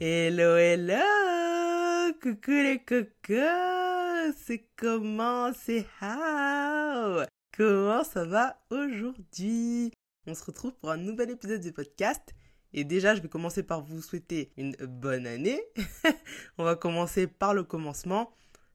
Hello, hello! Coucou les cocos! C'est comment? C'est how? Comment ça va aujourd'hui? On se retrouve pour un nouvel épisode du podcast. Et déjà, je vais commencer par vous souhaiter une bonne année. On va commencer par le commencement.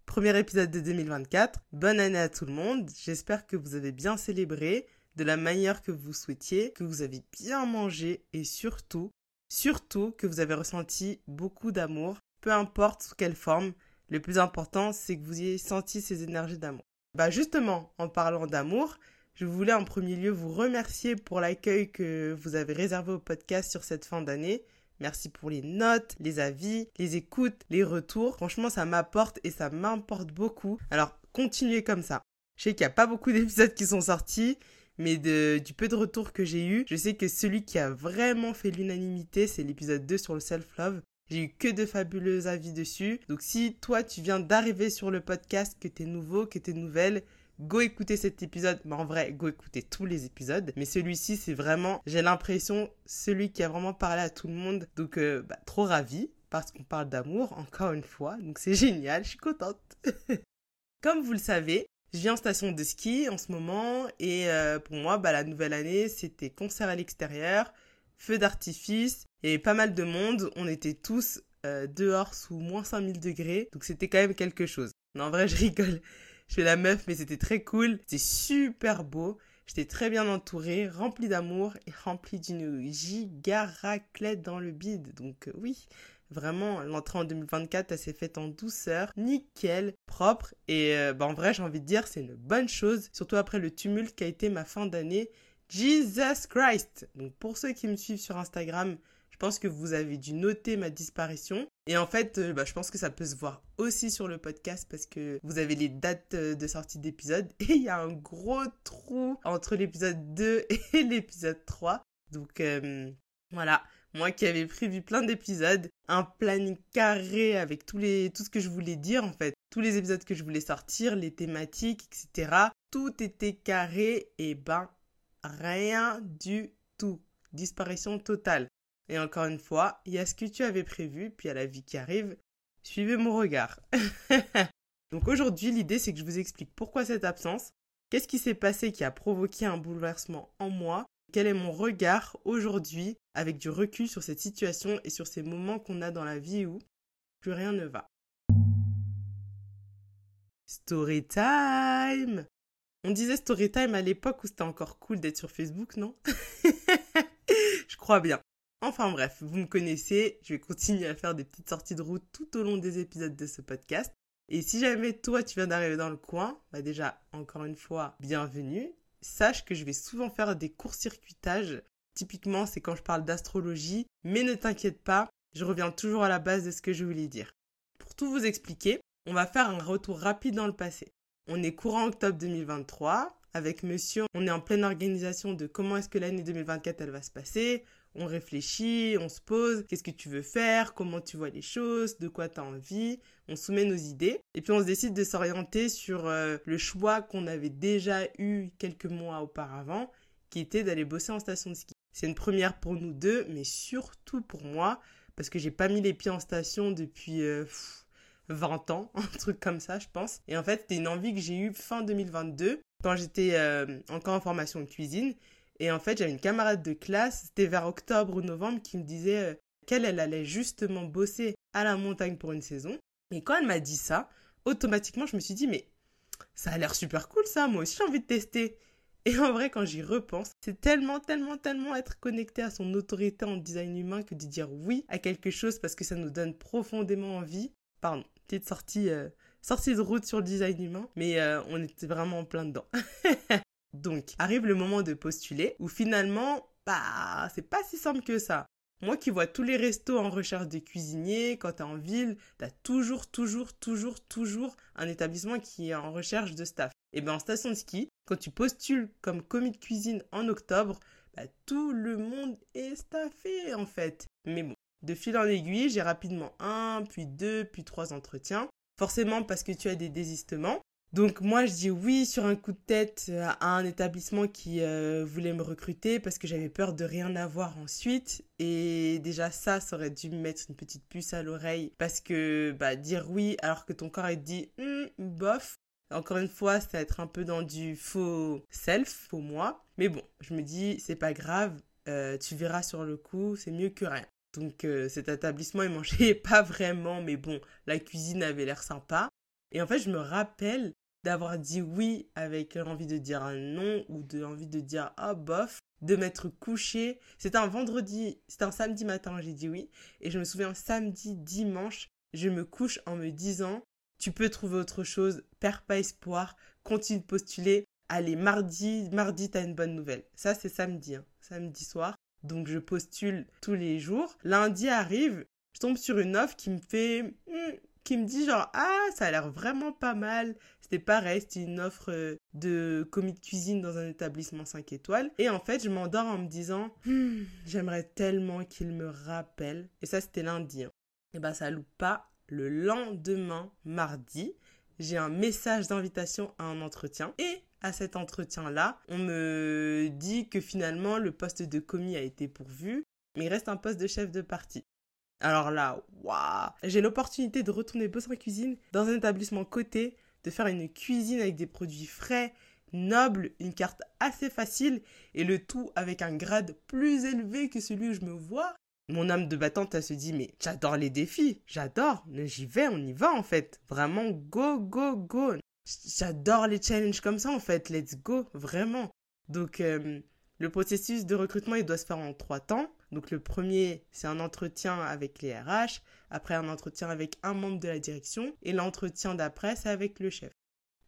Premier épisode de 2024. Bonne année à tout le monde. J'espère que vous avez bien célébré de la manière que vous souhaitiez, que vous avez bien mangé et surtout, surtout que vous avez ressenti beaucoup d'amour, peu importe sous quelle forme. Le plus important, c'est que vous ayez senti ces énergies d'amour. Bah justement, en parlant d'amour, je voulais en premier lieu vous remercier pour l'accueil que vous avez réservé au podcast sur cette fin d'année. Merci pour les notes, les avis, les écoutes, les retours. Franchement, ça m'apporte et ça m'importe beaucoup. Alors, continuez comme ça. Je sais qu'il n'y a pas beaucoup d'épisodes qui sont sortis, mais du peu de retours que j'ai eu, je sais que celui qui a vraiment fait l'unanimité, c'est l'épisode 2 sur le self-love. J'ai eu que de fabuleux avis dessus. Donc si toi tu viens d'arriver sur le podcast, que t'es nouveau, que t'es nouvelle, go écouter cet épisode. Mais en vrai, go écouter tous les épisodes. Mais celui-ci, c'est vraiment, j'ai l'impression, celui qui a vraiment parlé à tout le monde. Donc, euh, bah, trop ravi parce qu'on parle d'amour, encore une fois. Donc, c'est génial, je suis contente. Comme vous le savez, je viens en station de ski en ce moment et euh, pour moi, bah, la nouvelle année, c'était concert à l'extérieur, feu d'artifice et pas mal de monde. On était tous euh, dehors sous moins 5000 degrés, donc c'était quand même quelque chose. Non, en vrai, je rigole. Je fais la meuf, mais c'était très cool. C'était super beau. J'étais très bien entourée, remplie d'amour et remplie d'une giga raclette dans le bide. Donc euh, oui, vraiment, l'entrée en 2024, elle s'est faite en douceur, nickel, propre. Et euh, bah, en vrai, j'ai envie de dire, c'est une bonne chose, surtout après le tumulte qui a été ma fin d'année. Jesus Christ Donc pour ceux qui me suivent sur Instagram, je pense que vous avez dû noter ma disparition. Et en fait, euh, bah, je pense que ça peut se voir aussi sur le podcast parce que vous avez les dates euh, de sortie d'épisode. Et il y a un gros trou entre l'épisode 2 et l'épisode 3. Donc voilà, moi qui avais prévu plein d'épisodes, un planning carré avec tous les, tout ce que je voulais dire en fait, tous les épisodes que je voulais sortir, les thématiques, etc. Tout était carré et ben rien du tout. Disparition totale. Et encore une fois, il y a ce que tu avais prévu, puis il y a la vie qui arrive. Suivez mon regard. Donc aujourd'hui, l'idée, c'est que je vous explique pourquoi cette absence, qu'est-ce qui s'est passé qui a provoqué un bouleversement en moi, quel est mon regard aujourd'hui avec du recul sur cette situation et sur ces moments qu'on a dans la vie où plus rien ne va. Story time On disait story time à l'époque où c'était encore cool d'être sur Facebook, non? Je crois bien. Enfin bref, vous me connaissez, je vais continuer à faire des petites sorties de route tout au long des épisodes de ce podcast. Et si jamais toi tu viens d'arriver dans le coin, bah déjà encore une fois, bienvenue. Sache que je vais souvent faire des courts-circuitages. Typiquement, c'est quand je parle d'astrologie, mais ne t'inquiète pas, je reviens toujours à la base de ce que je voulais dire. Pour tout vous expliquer, on va faire un retour rapide dans le passé. On est courant octobre 2023. Avec monsieur, on est en pleine organisation de comment est-ce que l'année 2024 elle va se passer on réfléchit, on se pose, qu'est-ce que tu veux faire, comment tu vois les choses, de quoi tu as envie, on soumet nos idées et puis on se décide de s'orienter sur euh, le choix qu'on avait déjà eu quelques mois auparavant qui était d'aller bosser en station de ski. C'est une première pour nous deux mais surtout pour moi parce que j'ai pas mis les pieds en station depuis 20 euh, ans, un truc comme ça je pense. Et en fait c'était une envie que j'ai eue fin 2022 quand j'étais euh, encore en formation de cuisine et en fait, j'avais une camarade de classe, c'était vers octobre ou novembre, qui me disait euh, qu'elle, elle allait justement bosser à la montagne pour une saison. Et quand elle m'a dit ça, automatiquement, je me suis dit, mais ça a l'air super cool ça, moi aussi j'ai envie de tester. Et en vrai, quand j'y repense, c'est tellement, tellement, tellement être connecté à son autorité en design humain que de dire oui à quelque chose parce que ça nous donne profondément envie. Pardon, petite sortie, euh, sortie de route sur le design humain, mais euh, on était vraiment en plein dedans. Donc, arrive le moment de postuler où finalement, bah, c'est pas si simple que ça. Moi qui vois tous les restos en recherche de cuisiniers, quand t'es en ville, t'as toujours, toujours, toujours, toujours un établissement qui est en recherche de staff. Et bien en station de ski, quand tu postules comme commis de cuisine en octobre, bah, tout le monde est staffé en fait. Mais bon, de fil en aiguille, j'ai rapidement un, puis deux, puis trois entretiens. Forcément parce que tu as des désistements. Donc moi je dis oui sur un coup de tête euh, à un établissement qui euh, voulait me recruter parce que j'avais peur de rien avoir ensuite. Et déjà ça ça aurait dû me mettre une petite puce à l'oreille parce que bah dire oui alors que ton corps est dit hum, bof. Encore une fois c'est être un peu dans du faux self faux moi. Mais bon je me dis c'est pas grave euh, tu verras sur le coup c'est mieux que rien. Donc cet établissement il mangeait pas vraiment mais bon la cuisine avait l'air sympa. Et en fait, je me rappelle d'avoir dit oui avec envie de dire un non ou de envie de dire ah bof, de m'être couché. C'était un vendredi, c'était un samedi matin, j'ai dit oui. Et je me souviens samedi, dimanche, je me couche en me disant tu peux trouver autre chose, perds pas espoir, continue de postuler. Allez, mardi, mardi, t'as une bonne nouvelle. Ça, c'est samedi, hein, samedi soir. Donc, je postule tous les jours. Lundi arrive, je tombe sur une offre qui me fait hmm, qui me dit genre ah ça a l'air vraiment pas mal. C'était pareil, c'était une offre euh, de commis de cuisine dans un établissement 5 étoiles. Et en fait, je m'endors en me disant hmm, j'aimerais tellement qu'il me rappelle. Et ça, c'était lundi. Hein. Et bah ça loupe pas. Le lendemain, mardi, j'ai un message d'invitation à un entretien. Et à cet entretien-là, on me dit que finalement le poste de commis a été pourvu, mais il reste un poste de chef de partie. Alors là, waouh J'ai l'opportunité de retourner bosser en cuisine dans un établissement coté, de faire une cuisine avec des produits frais, nobles, une carte assez facile et le tout avec un grade plus élevé que celui où je me vois. Mon âme de battante, elle se dit, mais j'adore les défis, j'adore, j'y vais, on y va en fait. Vraiment, go, go, go. J'adore les challenges comme ça en fait, let's go, vraiment. Donc, euh, le processus de recrutement, il doit se faire en trois temps. Donc le premier, c'est un entretien avec les RH, après un entretien avec un membre de la direction, et l'entretien d'après, c'est avec le chef.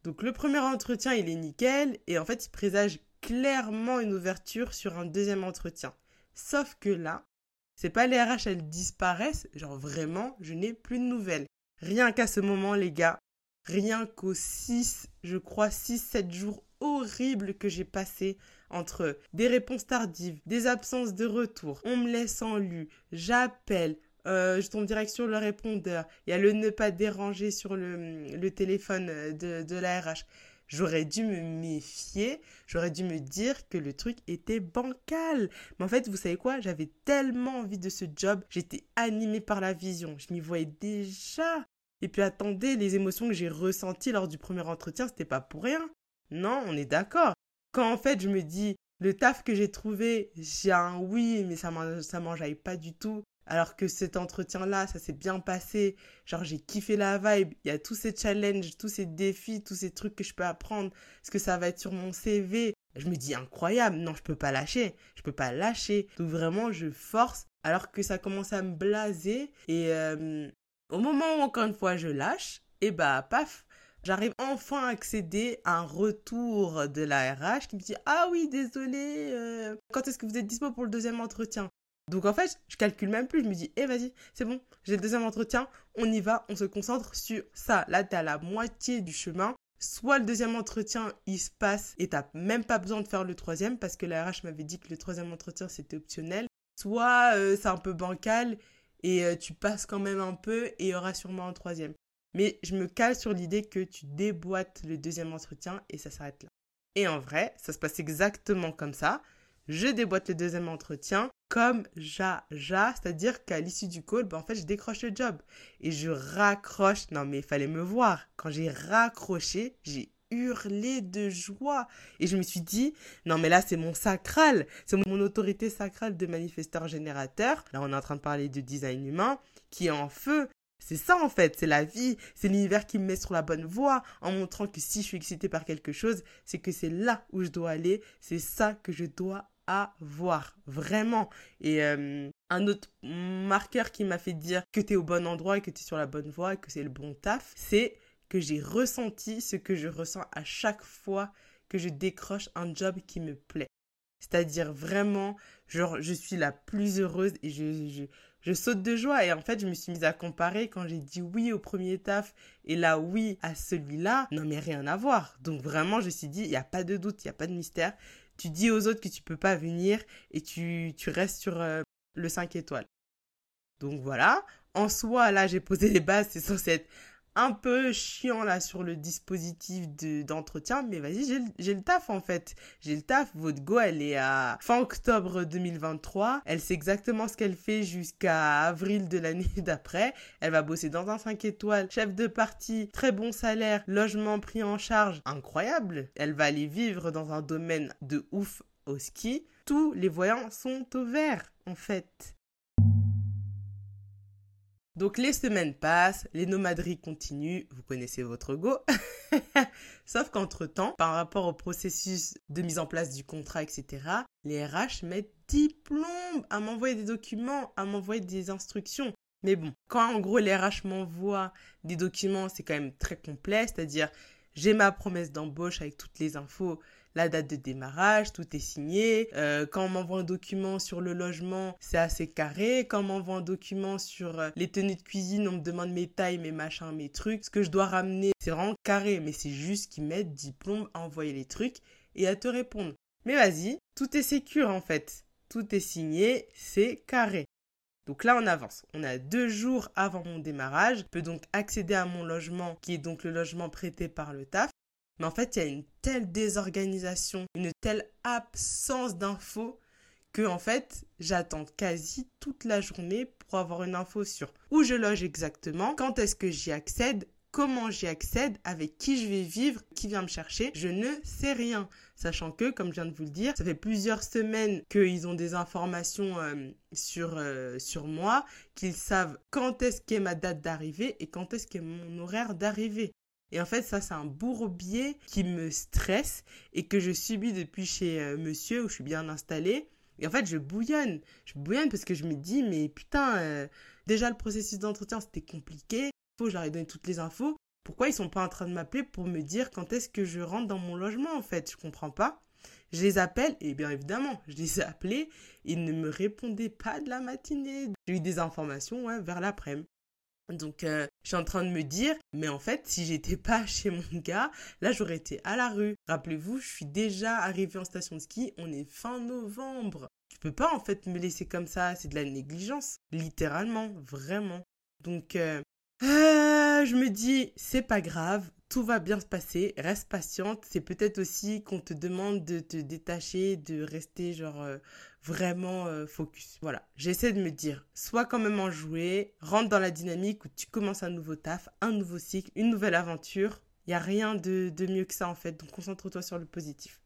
Donc le premier entretien, il est nickel, et en fait, il présage clairement une ouverture sur un deuxième entretien. Sauf que là, c'est pas les RH, elles disparaissent, genre vraiment, je n'ai plus de nouvelles. Rien qu'à ce moment, les gars, rien qu'aux 6, je crois 6-7 jours horribles que j'ai passés entre des réponses tardives, des absences de retour, on me laisse en lu, j'appelle, euh, je tombe direct sur le répondeur, il y a le ne pas déranger sur le, téléphone de, de la RH. J'aurais dû me méfier, j'aurais dû me dire que le truc était bancal. Mais en fait, vous savez quoi? J'avais tellement envie de ce job, j'étais animée par la vision, je m'y voyais déjà. Et puis attendez, les émotions que j'ai ressenties lors du premier entretien, c'était pas pour rien. Non, on est d'accord. Quand en fait je me dis, le taf que j'ai trouvé, j'ai un oui, mais ça m'enjaille pas du tout. Alors que cet entretien-là, ça s'est bien passé. Genre, j'ai kiffé la vibe. Il y a tous ces challenges, tous ces défis, tous ces trucs que je peux apprendre. Est-ce que ça va être sur mon CV Je me dis incroyable. Non, je peux pas lâcher. Je peux pas lâcher. Donc vraiment, je force. Alors que ça commence à me blaser. Et euh, au moment où encore une fois je lâche, et bah paf, j'arrive enfin à accéder à un retour de la RH qui me dit Ah oui, désolé, euh, quand est-ce que vous êtes dispo pour le deuxième entretien? Donc en fait, je calcule même plus, je me dis, eh vas-y, c'est bon, j'ai le deuxième entretien, on y va, on se concentre sur ça. Là, t'es à la moitié du chemin. Soit le deuxième entretien, il se passe et t'as même pas besoin de faire le troisième parce que la RH m'avait dit que le troisième entretien, c'était optionnel. Soit euh, c'est un peu bancal et euh, tu passes quand même un peu et il y aura sûrement un troisième. Mais je me cale sur l'idée que tu déboîtes le deuxième entretien et ça s'arrête là. Et en vrai, ça se passe exactement comme ça. Je déboîte le deuxième entretien comme ja, ja, c'est-à-dire qu'à l'issue du call, ben en fait, je décroche le job. Et je raccroche. Non, mais il fallait me voir. Quand j'ai raccroché, j'ai hurlé de joie. Et je me suis dit, non, mais là, c'est mon sacral. C'est mon autorité sacrale de manifesteur générateur. Là, on est en train de parler de design humain qui est en feu. C'est ça en fait, c'est la vie, c'est l'univers qui me met sur la bonne voie en montrant que si je suis excitée par quelque chose, c'est que c'est là où je dois aller, c'est ça que je dois avoir, vraiment. Et euh, un autre marqueur qui m'a fait dire que tu es au bon endroit et que tu es sur la bonne voie et que c'est le bon taf, c'est que j'ai ressenti ce que je ressens à chaque fois que je décroche un job qui me plaît. C'est-à-dire vraiment, genre, je suis la plus heureuse et je, je saute de joie. Et en fait, je me suis mise à comparer quand j'ai dit oui au premier taf et là oui à celui-là. Non, mais rien à voir. Donc vraiment, je me suis dit, il n'y a pas de doute, il n'y a pas de mystère. Tu dis aux autres que tu peux pas venir et tu, tu restes sur euh, le 5 étoiles. Donc voilà. En soi, là, j'ai posé les bases. C'est censé être un peu chiant là sur le dispositif d'entretien, mais vas-y, j'ai le taf en fait. J'ai le taf. Votre go, elle est à fin octobre 2023. Elle sait exactement ce qu'elle fait jusqu'à avril de l'année d'après. Elle va bosser dans un 5 étoiles, chef de partie, très bon salaire, logement pris en charge. Incroyable. Elle va aller vivre dans un domaine de ouf au ski. Tous les voyants sont au vert en fait. Donc les semaines passent, les nomaderies continuent, vous connaissez votre go. Sauf qu'entre-temps, par rapport au processus de mise en place du contrat, etc., les RH mettent 10 plombes à m'envoyer des documents, à m'envoyer des instructions. Mais bon, quand en gros les RH m'envoient des documents, c'est quand même très complet, c'est-à-dire j'ai ma promesse d'embauche avec toutes les infos, la date de démarrage, tout est signé. Euh, quand on m'envoie un document sur le logement, c'est assez carré. Quand on m'envoie un document sur euh, les tenues de cuisine, on me demande mes tailles, mes machins, mes trucs. Ce que je dois ramener, c'est vraiment carré, mais c'est juste qu'ils mettent diplôme à envoyer les trucs et à te répondre. Mais vas-y, tout est sécure en fait. Tout est signé, c'est carré. Donc là, on avance. On a deux jours avant mon démarrage. Je peux donc accéder à mon logement, qui est donc le logement prêté par le TAF. Mais en fait, il y a une telle désorganisation, une telle absence d'infos que en fait, j'attends quasi toute la journée pour avoir une info sur où je loge exactement, quand est-ce que j'y accède, comment j'y accède, avec qui je vais vivre, qui vient me chercher, je ne sais rien. Sachant que, comme je viens de vous le dire, ça fait plusieurs semaines qu'ils ont des informations euh, sur, euh, sur moi, qu'ils savent quand est-ce qu'est ma date d'arrivée et quand est-ce qu'est mon horaire d'arrivée. Et en fait, ça, c'est un bourbier qui me stresse et que je subis depuis chez euh, monsieur où je suis bien installée. Et en fait, je bouillonne. Je bouillonne parce que je me dis, mais putain, euh, déjà le processus d'entretien, c'était compliqué. Faut, je leur ai donné toutes les infos. Pourquoi ils sont pas en train de m'appeler pour me dire quand est-ce que je rentre dans mon logement, en fait? Je comprends pas. Je les appelle et bien évidemment, je les ai appelés. Ils ne me répondaient pas de la matinée. J'ai eu des informations vers l'après-midi. Donc, euh, je suis en train de me dire, mais en fait, si j'étais pas chez mon gars, là, j'aurais été à la rue. Rappelez-vous, je suis déjà arrivée en station de ski, on est fin novembre. Tu peux pas, en fait, me laisser comme ça, c'est de la négligence. Littéralement, vraiment. Donc, euh, euh, je me dis, c'est pas grave, tout va bien se passer, reste patiente. C'est peut-être aussi qu'on te demande de te détacher, de rester genre euh, vraiment euh, focus. Voilà, j'essaie de me dire, sois quand même enjoué, rentre dans la dynamique où tu commences un nouveau taf, un nouveau cycle, une nouvelle aventure. Il n'y a rien de, de mieux que ça en fait, donc concentre-toi sur le positif.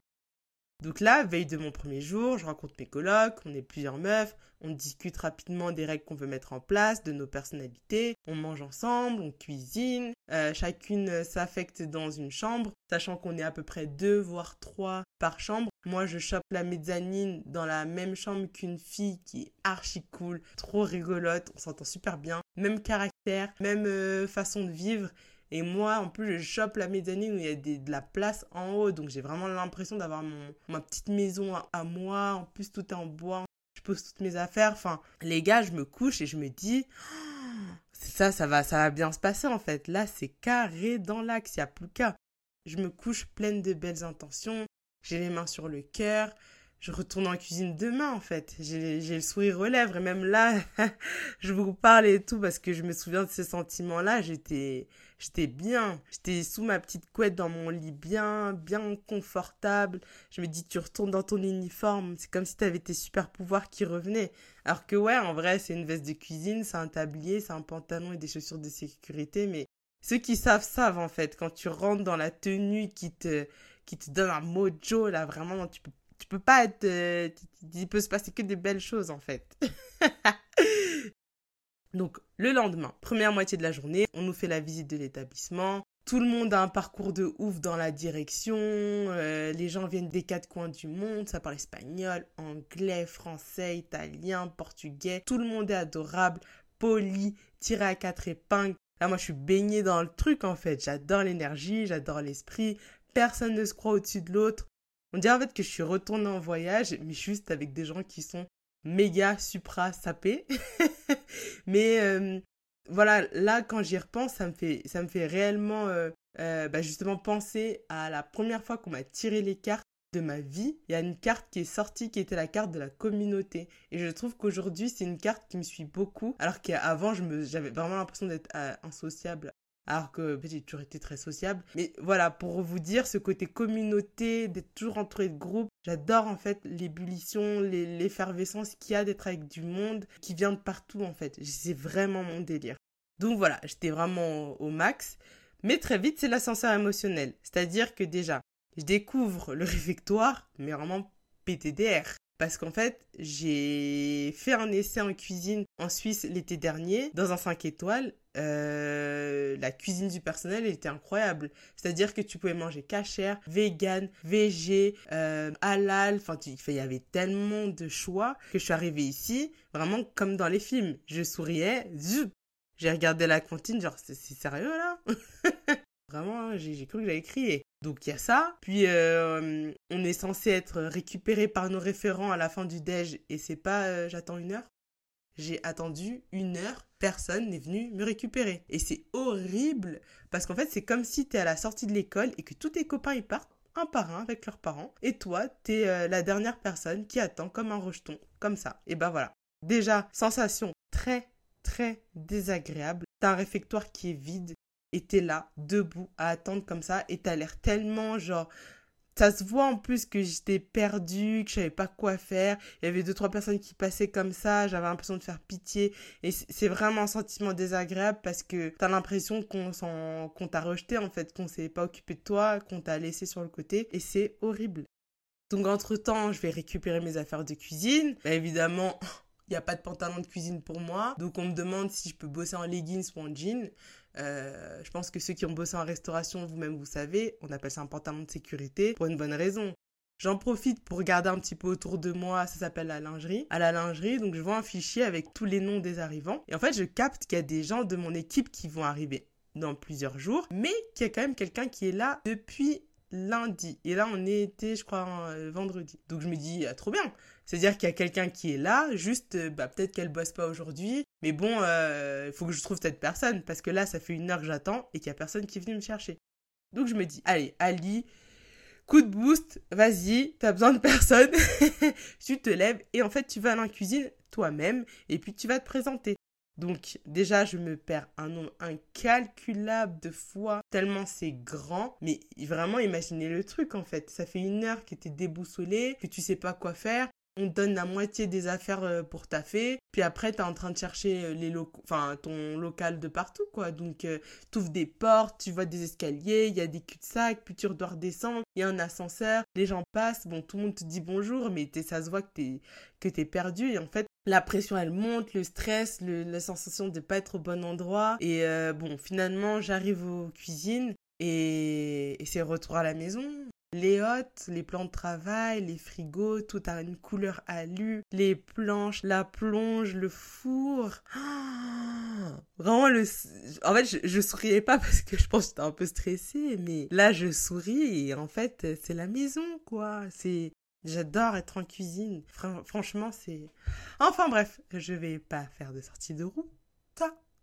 Donc là, veille de mon premier jour, je rencontre mes colocs, on est plusieurs meufs, on discute rapidement des règles qu'on veut mettre en place, de nos personnalités, on mange ensemble, on cuisine, euh, chacune s'affecte dans une chambre, sachant qu'on est à peu près deux voire trois par chambre. Moi, je chope la mezzanine dans la même chambre qu'une fille qui est archi cool, trop rigolote, on s'entend super bien, même caractère, même euh, façon de vivre. Et moi, en plus, je chope la mezzanine où il y a de la place en haut. Donc, j'ai vraiment l'impression d'avoir ma petite maison à, moi. En plus, tout est en bois. Je pose toutes mes affaires. Enfin, les gars, je me couche et je me dis, oh, ça, ça va, ça va bien se passer en fait. Là, c'est carré dans l'axe. Il n'y a plus qu'à. Je me couche pleine de belles intentions. J'ai les mains sur le cœur je retourne en cuisine demain en fait. J'ai le sourire aux lèvres et même là, je vous parle et tout parce que je me souviens de ces sentiments-là. J'étais, j'étais bien. J'étais sous ma petite couette dans mon lit bien, bien confortable. Je me dis, tu retournes dans ton uniforme. C'est comme si tu avais tes super pouvoirs qui revenaient. Alors que ouais, en vrai, c'est une veste de cuisine, c'est un tablier, c'est un pantalon et des chaussures de sécurité. Mais ceux qui savent savent en fait. Quand tu rentres dans la tenue qui te, qui te donne un mojo là, vraiment, tu peux tu peux pas être. Euh, il peut se passer que des belles choses en fait. Donc le lendemain, première moitié de la journée, on nous fait la visite de l'établissement. Tout le monde a un parcours de ouf dans la direction. Euh, les gens viennent des quatre coins du monde. Ça parle espagnol, anglais, français, italien, portugais. Tout le monde est adorable, poli, tiré à quatre épingles. Là, moi, je suis baignée dans le truc en fait. J'adore l'énergie, j'adore l'esprit. Personne ne se croit au-dessus de l'autre. On dirait en fait que je suis retournée en voyage, mais juste avec des gens qui sont méga supra sapés. mais euh, voilà, là quand j'y repense, ça me fait, ça me fait réellement euh, euh, bah, justement penser à la première fois qu'on m'a tiré les cartes de ma vie. Il y a une carte qui est sortie qui était la carte de la communauté. Et je trouve qu'aujourd'hui, c'est une carte qui me suit beaucoup. Alors qu'avant, j'avais vraiment l'impression d'être insociable Alors que j'ai toujours été très sociable. Mais voilà, pour vous dire, ce côté communauté, d'être toujours entouré de groupes, j'adore en fait l'ébullition, l'effervescence qu'il y a d'être avec du monde qui vient de partout en fait. C'est vraiment mon délire. Donc voilà, j'étais vraiment au max. Mais très vite, c'est l'ascenseur émotionnel. C'est-à-dire que déjà, je découvre le réfectoire, mais vraiment PTDR. Parce qu'en fait, j'ai fait un essai en cuisine en Suisse l'été dernier, dans un 5 étoiles. Euh, la cuisine du personnel était incroyable. C'est-à-dire que tu pouvais manger cachère, vegan, végé, euh, halal. Enfin, il y avait tellement de choix que je suis arrivée ici, vraiment comme dans les films. Je souriais, zup, j'ai regardé la cantine, genre, c'est sérieux là? Vraiment, hein, j'ai cru que j'allais crier. Donc il y a ça. Puis euh, on est censé être récupéré par nos référents à la fin du déj et c'est pas euh, j'attends une heure. J'ai attendu une heure, personne n'est venu me récupérer. Et c'est horrible parce qu'en fait c'est comme si tu es à la sortie de l'école et que tous tes copains ils partent un par un avec leurs parents et toi t'es es euh, la dernière personne qui attend comme un rejeton, comme ça. Et ben voilà. Déjà, sensation très très désagréable. T'as un réfectoire qui est vide t'es là, debout, à attendre comme ça et t'as l'air tellement genre... Ça se voit en plus que j'étais perdue, que je savais pas quoi faire. Il y avait deux, trois personnes qui passaient comme ça. J'avais l'impression de faire pitié. Et c'est vraiment un sentiment désagréable parce que t'as l'impression qu'on t'a rejeté, en fait, qu'on s'est pas occupé de toi, qu'on t'a laissé sur le côté. Et c'est horrible. Donc, entre temps, je vais récupérer mes affaires de cuisine. Bah, évidemment, il n'y a pas de pantalon de cuisine pour moi. Donc on me demande si je peux bosser en leggings ou en jean. Euh, je pense que ceux qui ont bossé en restauration, vous-même vous savez, on appelle ça un pantalon de sécurité pour une bonne raison. J'en profite pour regarder un petit peu autour de moi, ça s'appelle la lingerie. À la lingerie, donc je vois un fichier avec tous les noms des arrivants. Et en fait, je capte qu'il y a des gens de mon équipe qui vont arriver dans plusieurs jours, mais qu'il y a quand même quelqu'un qui est là depuis lundi. Et là, on était, je crois, euh, vendredi. Donc je me dis, ah, trop bien. C'est-à-dire qu'il y a quelqu'un qui est là, juste, euh, bah, peut-être qu'elle bosse pas aujourd'hui, mais bon, euh, il faut que je trouve cette personne, parce que là, ça fait une heure que j'attends et qu'il y a personne qui est venu me chercher. Donc je me dis, allez, Ali, coup de boost, vas-y, t'as besoin de personne, tu te lèves et en fait, tu vas dans la cuisine toi-même et puis tu vas te présenter. Donc déjà, je me perds un nombre incalculable de fois, tellement c'est grand. Mais vraiment, imaginez le truc en fait. Ça fait une heure que t'es déboussolé, que tu sais pas quoi faire. On te donne la moitié des affaires euh, pour taffer. Puis après, t'es en train de chercher euh, les locaux, enfin, ton local de partout, quoi. Donc, euh, t'ouvres des portes, tu vois des escaliers, il y a des cul-de-sac, puis tu dois redescendre, il y a un ascenseur, les gens passent, bon, tout le monde te dit bonjour, mais ça se voit que t'es, que perdu. Et en fait, la pression elle monte, le stress, la sensation de pas être au bon endroit. Et euh, bon, finalement, j'arrive aux cuisines et, et c'est retour à la maison. Les hôtes, les plans de travail, les frigos, tout a une couleur alu, les planches, la plonge, le four. vraiment le en fait, je, je, souriais pas parce que je pense que j'étais un peu stressée, mais là je souris et en fait, c'est la maison quoi. C'est J'adore être en cuisine. franchement, c'est. Enfin bref, je vais pas faire de sortie de route.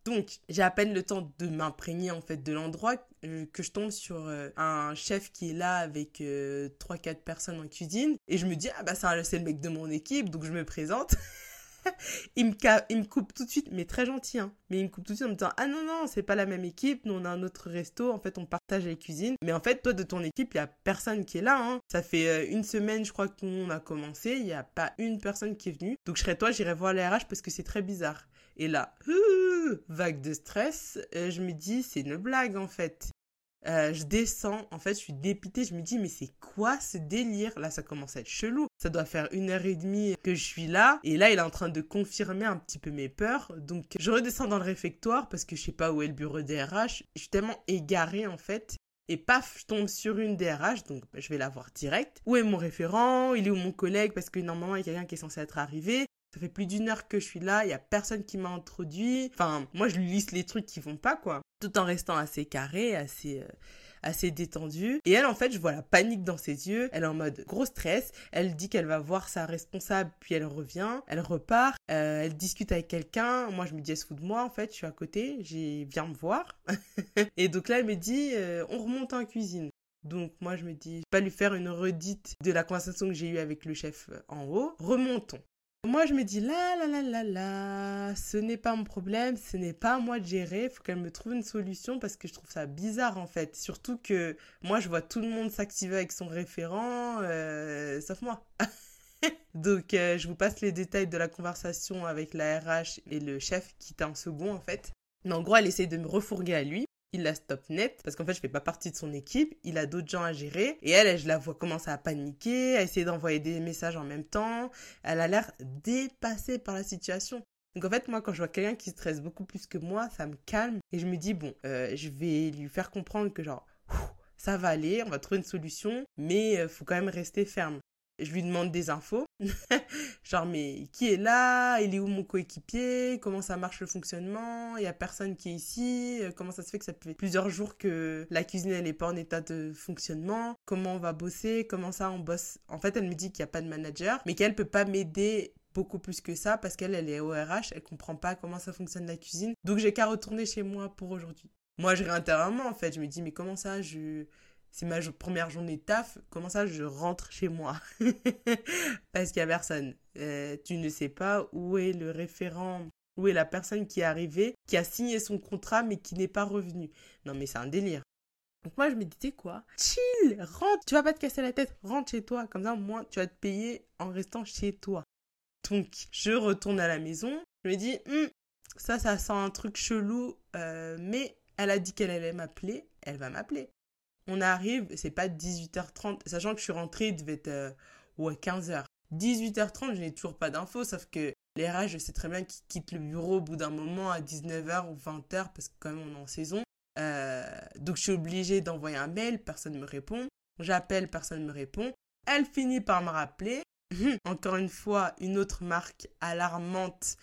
Donc, j'ai à peine le temps de m'imprégner en fait de l'endroit euh, que je tombe sur euh, un chef qui est là avec euh, trois 3-4 personnes en cuisine et je me dis ah bah c'est le mec de mon équipe donc je me présente il, me coupe tout de suite, mais très gentil, hein. Mais il me coupe tout de suite en me disant Ah non, non, c'est pas la même équipe, nous on a un autre resto, en fait on partage les cuisines. Mais en fait, toi de ton équipe, il y a personne qui est là, hein. Ça fait euh, une semaine, je crois qu'on a commencé, il y a pas une personne qui est venue. Donc je serais toi, j'irai voir les RH parce que c'est très bizarre. Et là, vague de stress, euh, je me dis C'est une blague en fait. Euh, je descends, en fait, je suis dépitée, je me dis, mais c'est quoi ce délire? Là, ça commence à être chelou. Ça doit faire une heure et demie que je suis là, et là, il est en train de confirmer un petit peu mes peurs. Donc, je redescends dans le réfectoire parce que je sais pas où est le bureau DRH. Je suis tellement égarée, en fait. Et paf, je tombe sur une DRH, donc bah, je vais la voir direct. Où est mon référent? Il est où mon collègue? Parce que normalement, il y a quelqu'un qui est censé être arrivé. Ça fait plus d'une heure que je suis là, il y a personne qui m'a introduit. Enfin, moi, je lui liste les trucs qui vont pas, quoi. Tout en restant assez carré, assez... Euh, assez détendu. Et elle, en fait, je vois la panique dans ses yeux. Elle est en mode gros stress. Elle dit qu'elle va voir sa responsable, puis elle revient. Elle repart. Euh, elle discute avec quelqu'un. Moi, je me dis, elle se fout de moi, en fait. Je suis à côté. J'ai viens me voir. et donc là, elle me dit, euh, on remonte en cuisine. Donc moi je me dis, je vais pas lui faire une redite de la conversation que j'ai eue avec le chef en haut. Remontons. Moi, je me dis là, là, là, là, là, ce n'est pas mon problème, ce n'est pas à moi de gérer, il faut qu'elle me trouve une solution parce que je trouve ça bizarre en fait. Surtout que moi, je vois tout le monde s'activer avec son référent, euh, sauf moi. Donc, euh, je vous passe les détails de la conversation avec la RH et le chef qui était en second en fait. Mais en gros, elle essaye de me refourguer à lui il la stop net parce qu'en fait je fais pas partie de son équipe, il a d'autres gens à gérer. Et elle, je la vois commencer à paniquer, à essayer d'envoyer des messages en même temps, elle a l'air dépassée par la situation. Donc en fait moi quand je vois quelqu'un qui stresse beaucoup plus que moi, ça me calme. Et je me dis bon, euh, je vais lui faire comprendre que genre ça va aller, on va trouver une solution, mais euh, faut quand même rester ferme je lui demande des infos. Genre, mais qui est là? Il est où mon coéquipier? Comment ça marche le fonctionnement? Il y a personne qui est ici? Euh, Comment ça se fait que ça fait plusieurs jours que la cuisine, elle n'est pas en état de fonctionnement? Comment on va bosser? Comment ça, on bosse? En fait, elle me dit qu'il n'y a pas de manager, mais qu'elle peut pas m'aider beaucoup plus que ça parce qu'elle, elle est ORH, elle comprend pas comment ça fonctionne la cuisine. Donc, j'ai qu'à retourner chez moi pour aujourd'hui. Moi, je réintérieurement, en fait. Je me dis, mais comment ça, je c'est ma première journée de taf, comment ça je rentre chez moi? Parce qu'il n'y a personne. Euh, tu ne sais pas où est le référent, où est la personne qui est arrivée, qui a signé son contrat mais qui n'est pas revenu. Non mais c'est un délire. Donc moi je me disais quoi? Chill, rentre, tu vas pas te casser la tête, rentre chez toi, comme ça au moins tu vas te payer en restant chez toi. Donc je retourne à la maison, je me dis, hum, ça ça sent un truc chelou, euh, mais elle a dit qu'elle allait m'appeler, elle va m'appeler on arrive, c'est pas 18h30, sachant que je suis rentrée, il devait être euh, ouais, 15h. 18h30, je n'ai toujours pas d'infos, sauf que les RH, je sais très bien qu'ils quittent le bureau au bout d'un moment à 19h ou 20h, parce que quand même on est en saison. Euh, donc je suis obligée d'envoyer un mail, personne ne me répond. J'appelle, personne ne me répond. Elle finit par me rappeler. Encore une fois, une autre marque alarmante.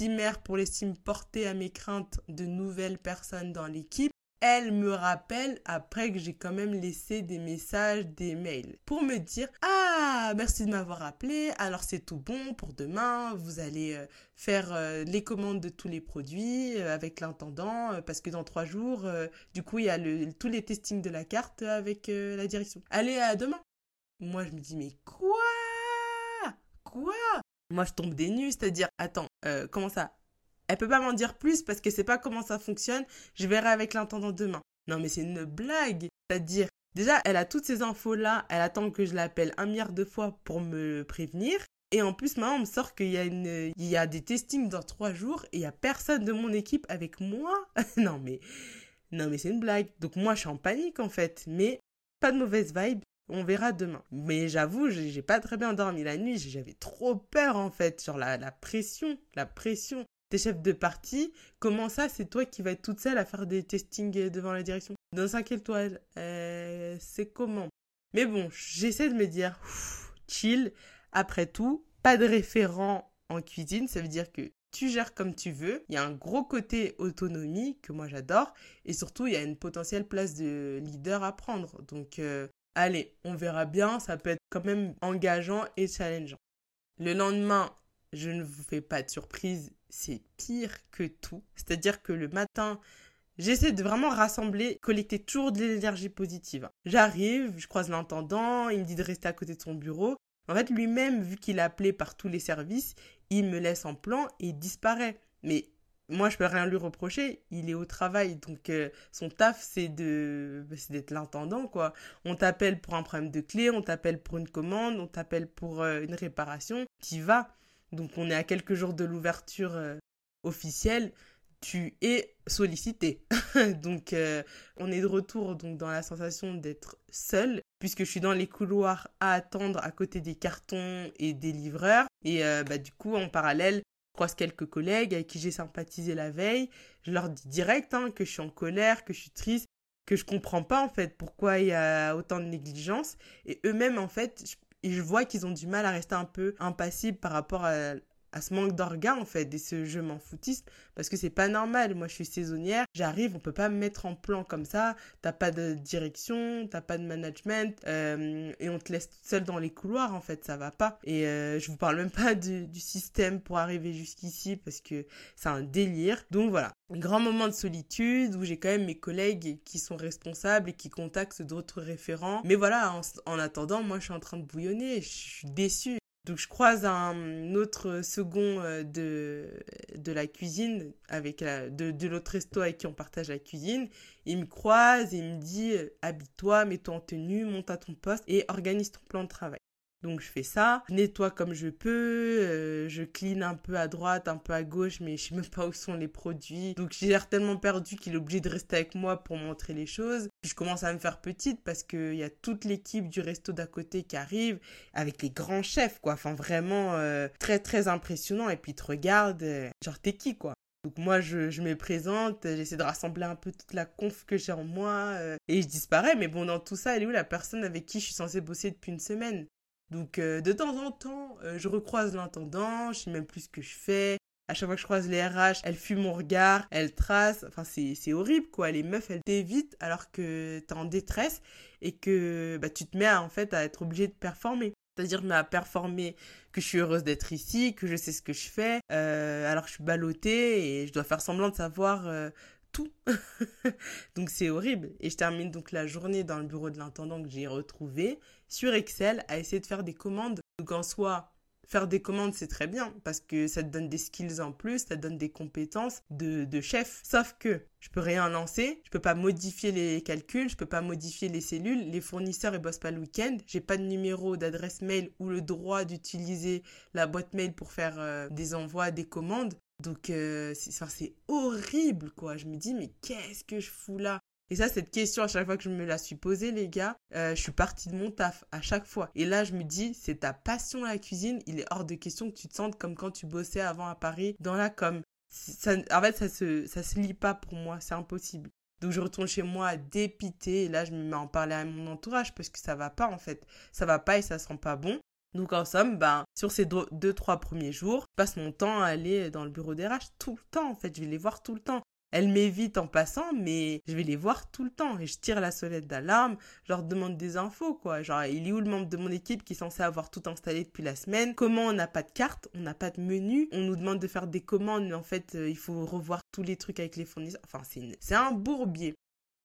mère pour l'estime portée à mes craintes de nouvelles personnes dans l'équipe elle me rappelle après que j'ai quand même laissé des messages, des mails pour me dire Ah, merci de m'avoir appelé. Alors c'est tout bon pour demain. Vous allez euh, faire euh, les commandes de tous les produits euh, avec l'intendant parce que dans trois jours, du coup, il y a le, tous les testings de la carte avec la direction. Allez, à demain. Moi, je me dis Mais quoi? Quoi? Moi, je tombe des nues, c'est-à-dire, attends, comment ça? Elle peut pas m'en dire plus parce que c'est pas comment ça fonctionne. Je verrai avec l'intendant demain. Non, mais c'est une blague. C'est-à-dire, déjà, elle a toutes ces infos-là. Elle attend que je l'appelle un milliard de fois pour me prévenir. Et en plus, maintenant, on me sort qu'il y a des testings dans trois jours et il y a personne de mon équipe avec moi. non, mais, non, mais c'est une blague. Donc, moi, je suis en panique, en fait. Mais, pas de mauvaise vibe. On verra demain. Mais j'avoue, j'ai pas très bien dormi la nuit. J'avais trop peur, en fait. Sur la pression. La pression t'es chef de parti, comment ça, c'est toi qui vas être toute seule à faire des testings devant la direction? Dans 5 étoiles, euh, c'est comment? Mais bon, j'essaie de me dire, chill, après tout, pas de référent en cuisine, ça veut dire que tu gères comme tu veux. Il y a un gros côté autonomie que moi j'adore. Et surtout, il y a une potentielle place de leader à prendre. Donc, euh, allez, on verra bien. Ça peut être quand même engageant et challengeant. Le lendemain, je ne vous fais pas de surprise, c'est pire que tout. C'est-à-dire que le matin, j'essaie de vraiment rassembler, collecter toujours de l'énergie positive. J'arrive, je croise l'intendant, il me dit de rester à côté de son bureau. En fait, lui-même, vu qu'il est appelé par tous les services, il me laisse en plan et disparaît. Mais moi, je peux rien lui reprocher. Il est au travail, donc euh, son taf, c'est de, c'est d'être l'intendant, quoi. On t'appelle pour un problème de clé, on t'appelle pour une commande, on t'appelle pour euh, une réparation. Tu vas. Donc on est à quelques jours de l'ouverture euh, officielle, tu es sollicité. donc euh, on est de retour donc dans la sensation d'être seul puisque je suis dans les couloirs à attendre à côté des cartons et des livreurs. Et euh, bah du coup en parallèle je croise quelques collègues avec qui j'ai sympathisé la veille, je leur dis direct hein, que je suis en colère, que je suis triste, que je comprends pas en fait pourquoi il y a autant de négligence. Et eux-mêmes en fait et je vois qu'ils ont du mal à rester un peu impassibles par rapport à, à ce manque d'organes en fait et ce je m'en foutiste parce que c'est pas normal. Moi je suis saisonnière j'arrive on peut pas me mettre en plan comme ça. T'as pas de direction t'as pas de management euh, et on te laisse seule dans les couloirs en fait ça va pas. Et euh, je vous parle même pas du, système pour arriver jusqu'ici parce que c'est un délire. Donc voilà. Un grand moment de solitude où j'ai quand même mes collègues qui sont responsables et qui contactent d'autres référents. Mais voilà en attendant moi je suis en train de bouillonner je suis déçue Donc je croise un autre second euh, de, la cuisine, avec de, l'autre resto avec qui on partage la cuisine. Il me croise et il me dit habille-toi, mets-toi en tenue, monte à ton poste et organise ton plan de travail. Donc je fais ça, nettoie comme je peux, euh, je clean un peu à droite, un peu à gauche, mais je sais même pas où sont les produits. Donc j'ai tellement perdu qu'il est obligé de rester avec moi pour montrer les choses. Puis je commence à me faire petite parce qu'il y a toute l'équipe du resto d'à côté qui arrive avec les grands chefs, quoi. Enfin vraiment euh, très très impressionnant. Et puis ils te euh, genre t'es qui, quoi? Donc moi, je, je me présente, j'essaie de rassembler un peu toute la conf que j'ai en moi et je disparais. Mais bon, dans tout ça, elle est où la personne avec qui je suis censée bosser depuis une semaine? Donc euh, de temps en temps, euh, je recroise l'intendant, je sais même plus ce que je fais. À chaque fois que je croise les RH, elle fuit mon regard, elle trace. Enfin, c'est horrible, quoi. Les meufs, elles t'évitent alors que t'es en détresse et que bah, tu te mets en fait à être obligé de performer. C'est-à-dire à performer que je suis heureuse d'être ici, que je sais ce que je fais, euh, alors que je suis ballottée et je dois faire semblant de savoir tout. donc c'est horrible. Et je termine donc la journée dans le bureau de l'intendant que j'ai retrouvé sur Excel à essayer de faire des commandes. Donc en soi, faire des commandes c'est très bien parce que ça te donne des skills en plus, ça te donne des compétences de, de chef. Sauf que je peux rien lancer, je peux pas modifier les calculs, je peux pas modifier les cellules, les fournisseurs ils bossent pas le week-end, j'ai pas de numéro d'adresse mail ou le droit d'utiliser la boîte mail pour faire euh, des envois, des commandes. Donc, euh, c'est horrible, quoi. Je me dis, mais qu'est-ce que je fous là? Et ça, cette question, à chaque fois que je me la suis posée, les gars, euh, je suis partie de mon taf, à chaque fois. Et là, je me dis, c'est ta passion la cuisine, il est hors de question que tu te sentes comme quand tu bossais avant à Paris dans la com. En fait, ça se, ça se lit pas pour moi, c'est impossible. Donc je retourne chez moi dépité et là je me mets à en parler à mon entourage parce que ça va pas en fait. Ça va pas et ça sent pas bon. Donc en somme, ben, sur ces deux, trois premiers jours, je passe mon temps à aller dans le bureau des RH tout le temps en fait, je vais les voir tout le temps. Elles m'évitent en passant, mais je vais les voir tout le temps et je tire la sonnette d'alarme, je leur demande des infos quoi. Genre, il est où le membre de mon équipe qui est censé avoir tout installé depuis la semaine? Comment on n'a pas de carte, on n'a pas de menu, on nous demande de faire des commandes, mais en fait, euh, il faut revoir tous les trucs avec les fournisseurs. Enfin, c'est un bourbier.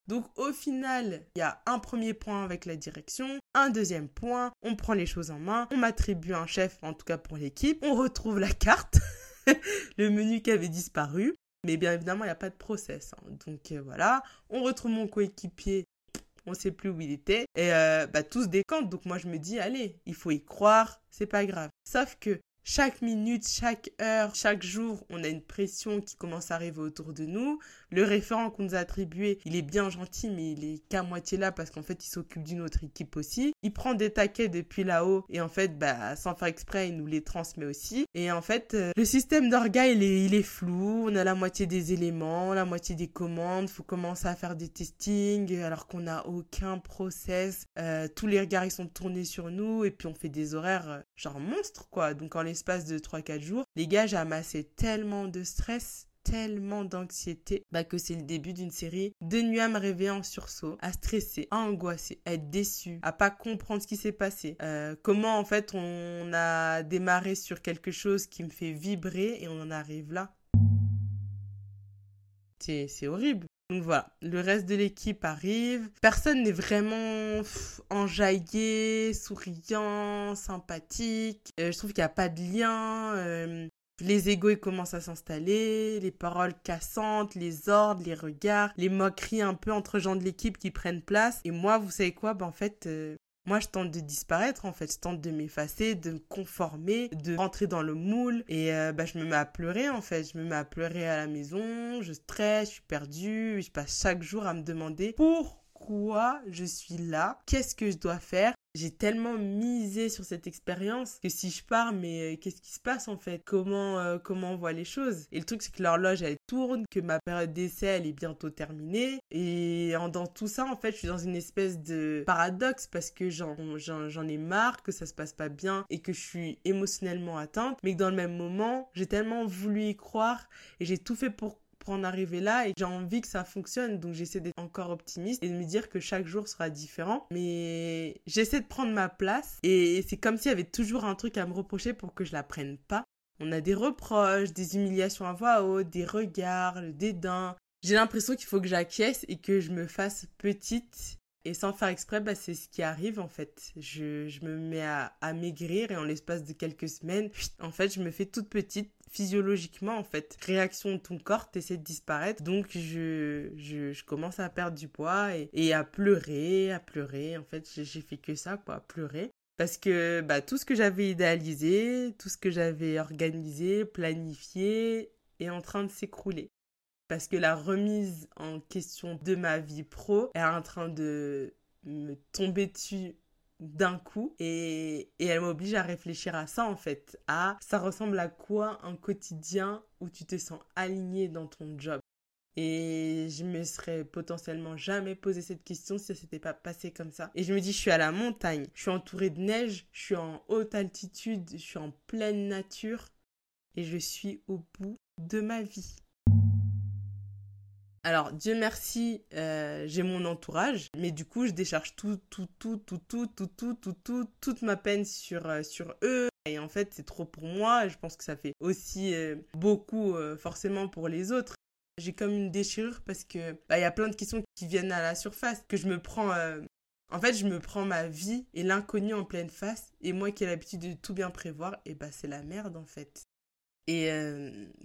Donc au final, il y a un premier point avec la direction, un deuxième point, on prend les choses en main, on m'attribue un chef, en tout cas pour l'équipe, on retrouve la carte, le menu qui avait disparu, mais bien évidemment, il n'y a pas de process. Hein. Donc euh, voilà, on retrouve mon coéquipier, on ne sait plus où il était, et euh, bah, tout se décante. Donc moi je me dis, allez, il faut y croire, c'est pas grave. Sauf que chaque minute, chaque heure, chaque jour, on a une pression qui commence à arriver autour de nous. Le référent qu'on nous a attribué, il est bien gentil, mais il est qu'à moitié là parce qu'en fait, il s'occupe d'une autre équipe aussi. Il prend des taquets depuis là-haut et en fait, bah, sans faire exprès, il nous les transmet aussi. Et en fait, euh, le système d'orga, il est, flou. On a la moitié des éléments, la moitié des commandes. Faut commencer à faire des testings alors qu'on n'a aucun process. Euh, tous les regards, ils sont tournés sur nous et puis on fait des horaires euh, genre monstres, quoi. Donc, en l'espace de 3-4 jours, les gars, j'ai amassé tellement de stress tellement d'anxiété bah, que c'est le début d'une série de nuits à me réveiller en sursaut, à stresser, à angoisser, à être déçu, à pas comprendre ce qui s'est passé. Euh, comment en fait on a démarré sur quelque chose qui me fait vibrer et on en arrive là. C'est horrible. Donc voilà, le reste de l'équipe arrive. Personne n'est vraiment enjaillé, souriant, sympathique. Euh, je trouve qu'il n'y a pas de lien. Euh, les égos ils commencent à s'installer, les paroles cassantes, les ordres, les regards, les moqueries un peu entre gens de l'équipe qui prennent place. Et moi, vous savez quoi? Ben en fait, euh, moi, je tente de disparaître, en fait. Je tente de m'effacer, de me conformer, de rentrer dans le moule. Et bah, je me mets à pleurer, en fait. Je me mets à pleurer à la maison. Je stresse, je suis perdue. Je passe chaque jour à me demander pourquoi je suis là, qu'est-ce que je dois faire, j'ai tellement misé sur cette expérience que si je pars, mais euh, qu'est-ce qui se passe en fait? Comment euh, comment on voit les choses? Et le truc c'est que l'horloge elle tourne, que ma période d'essai elle est bientôt terminée. Et en, dans tout ça en fait je suis dans une espèce de paradoxe parce que j'en ai marre que ça se passe pas bien et que je suis émotionnellement atteinte, mais que dans le même moment j'ai tellement voulu y croire et j'ai tout fait pour pour en arriver là et j'ai envie que ça fonctionne. Donc j'essaie d'être encore optimiste et de me dire que chaque jour sera différent. Mais j'essaie de prendre ma place et c'est comme s'il y avait toujours un truc à me reprocher pour que je la prenne pas. On a des reproches, des humiliations à voix haute, des regards, le dédain. J'ai l'impression qu'il faut que j'acquiesce et que je me fasse petite Et sans faire exprès, bah, c'est ce qui arrive en fait. Je, me mets à, à, maigrir et en l'espace de quelques semaines, en fait, je me fais toute petite physiologiquement en fait. Réaction de ton corps, t'essaies de disparaître. Donc je, je, commence à perdre du poids et, à pleurer, à pleurer. En fait, j'ai fait que ça, quoi, pleurer. Parce que bah, tout ce que j'avais idéalisé, tout ce que j'avais organisé, planifié, est en train de s'écrouler parce que la remise en question de ma vie pro est en train de me tomber dessus d'un coup et, elle m'oblige à réfléchir à ça en fait, à ça ressemble à quoi un quotidien où tu te sens aligné dans ton job? Et je me serais potentiellement jamais posé cette question si ça s'était pas passé comme ça. Et je me dis, je suis à la montagne, je suis entourée de neige, je suis en haute altitude, je suis en pleine nature et je suis au bout de ma vie. Alors, Dieu merci, euh, j'ai mon entourage, mais du coup, je décharge tout, tout, tout, tout, tout, tout, tout, tout, tout, toute ma peine sur, euh, sur eux. Et en fait, c'est trop pour moi. Je pense que ça fait aussi euh, beaucoup, forcément, pour les autres. J'ai comme une déchirure parce que bah, il y a plein de questions qui viennent à la surface, que je me prends. En fait, je me prends ma vie et l'inconnu en pleine face. Et moi qui ai l'habitude de tout bien prévoir, et bah, c'est la merde, en fait. Et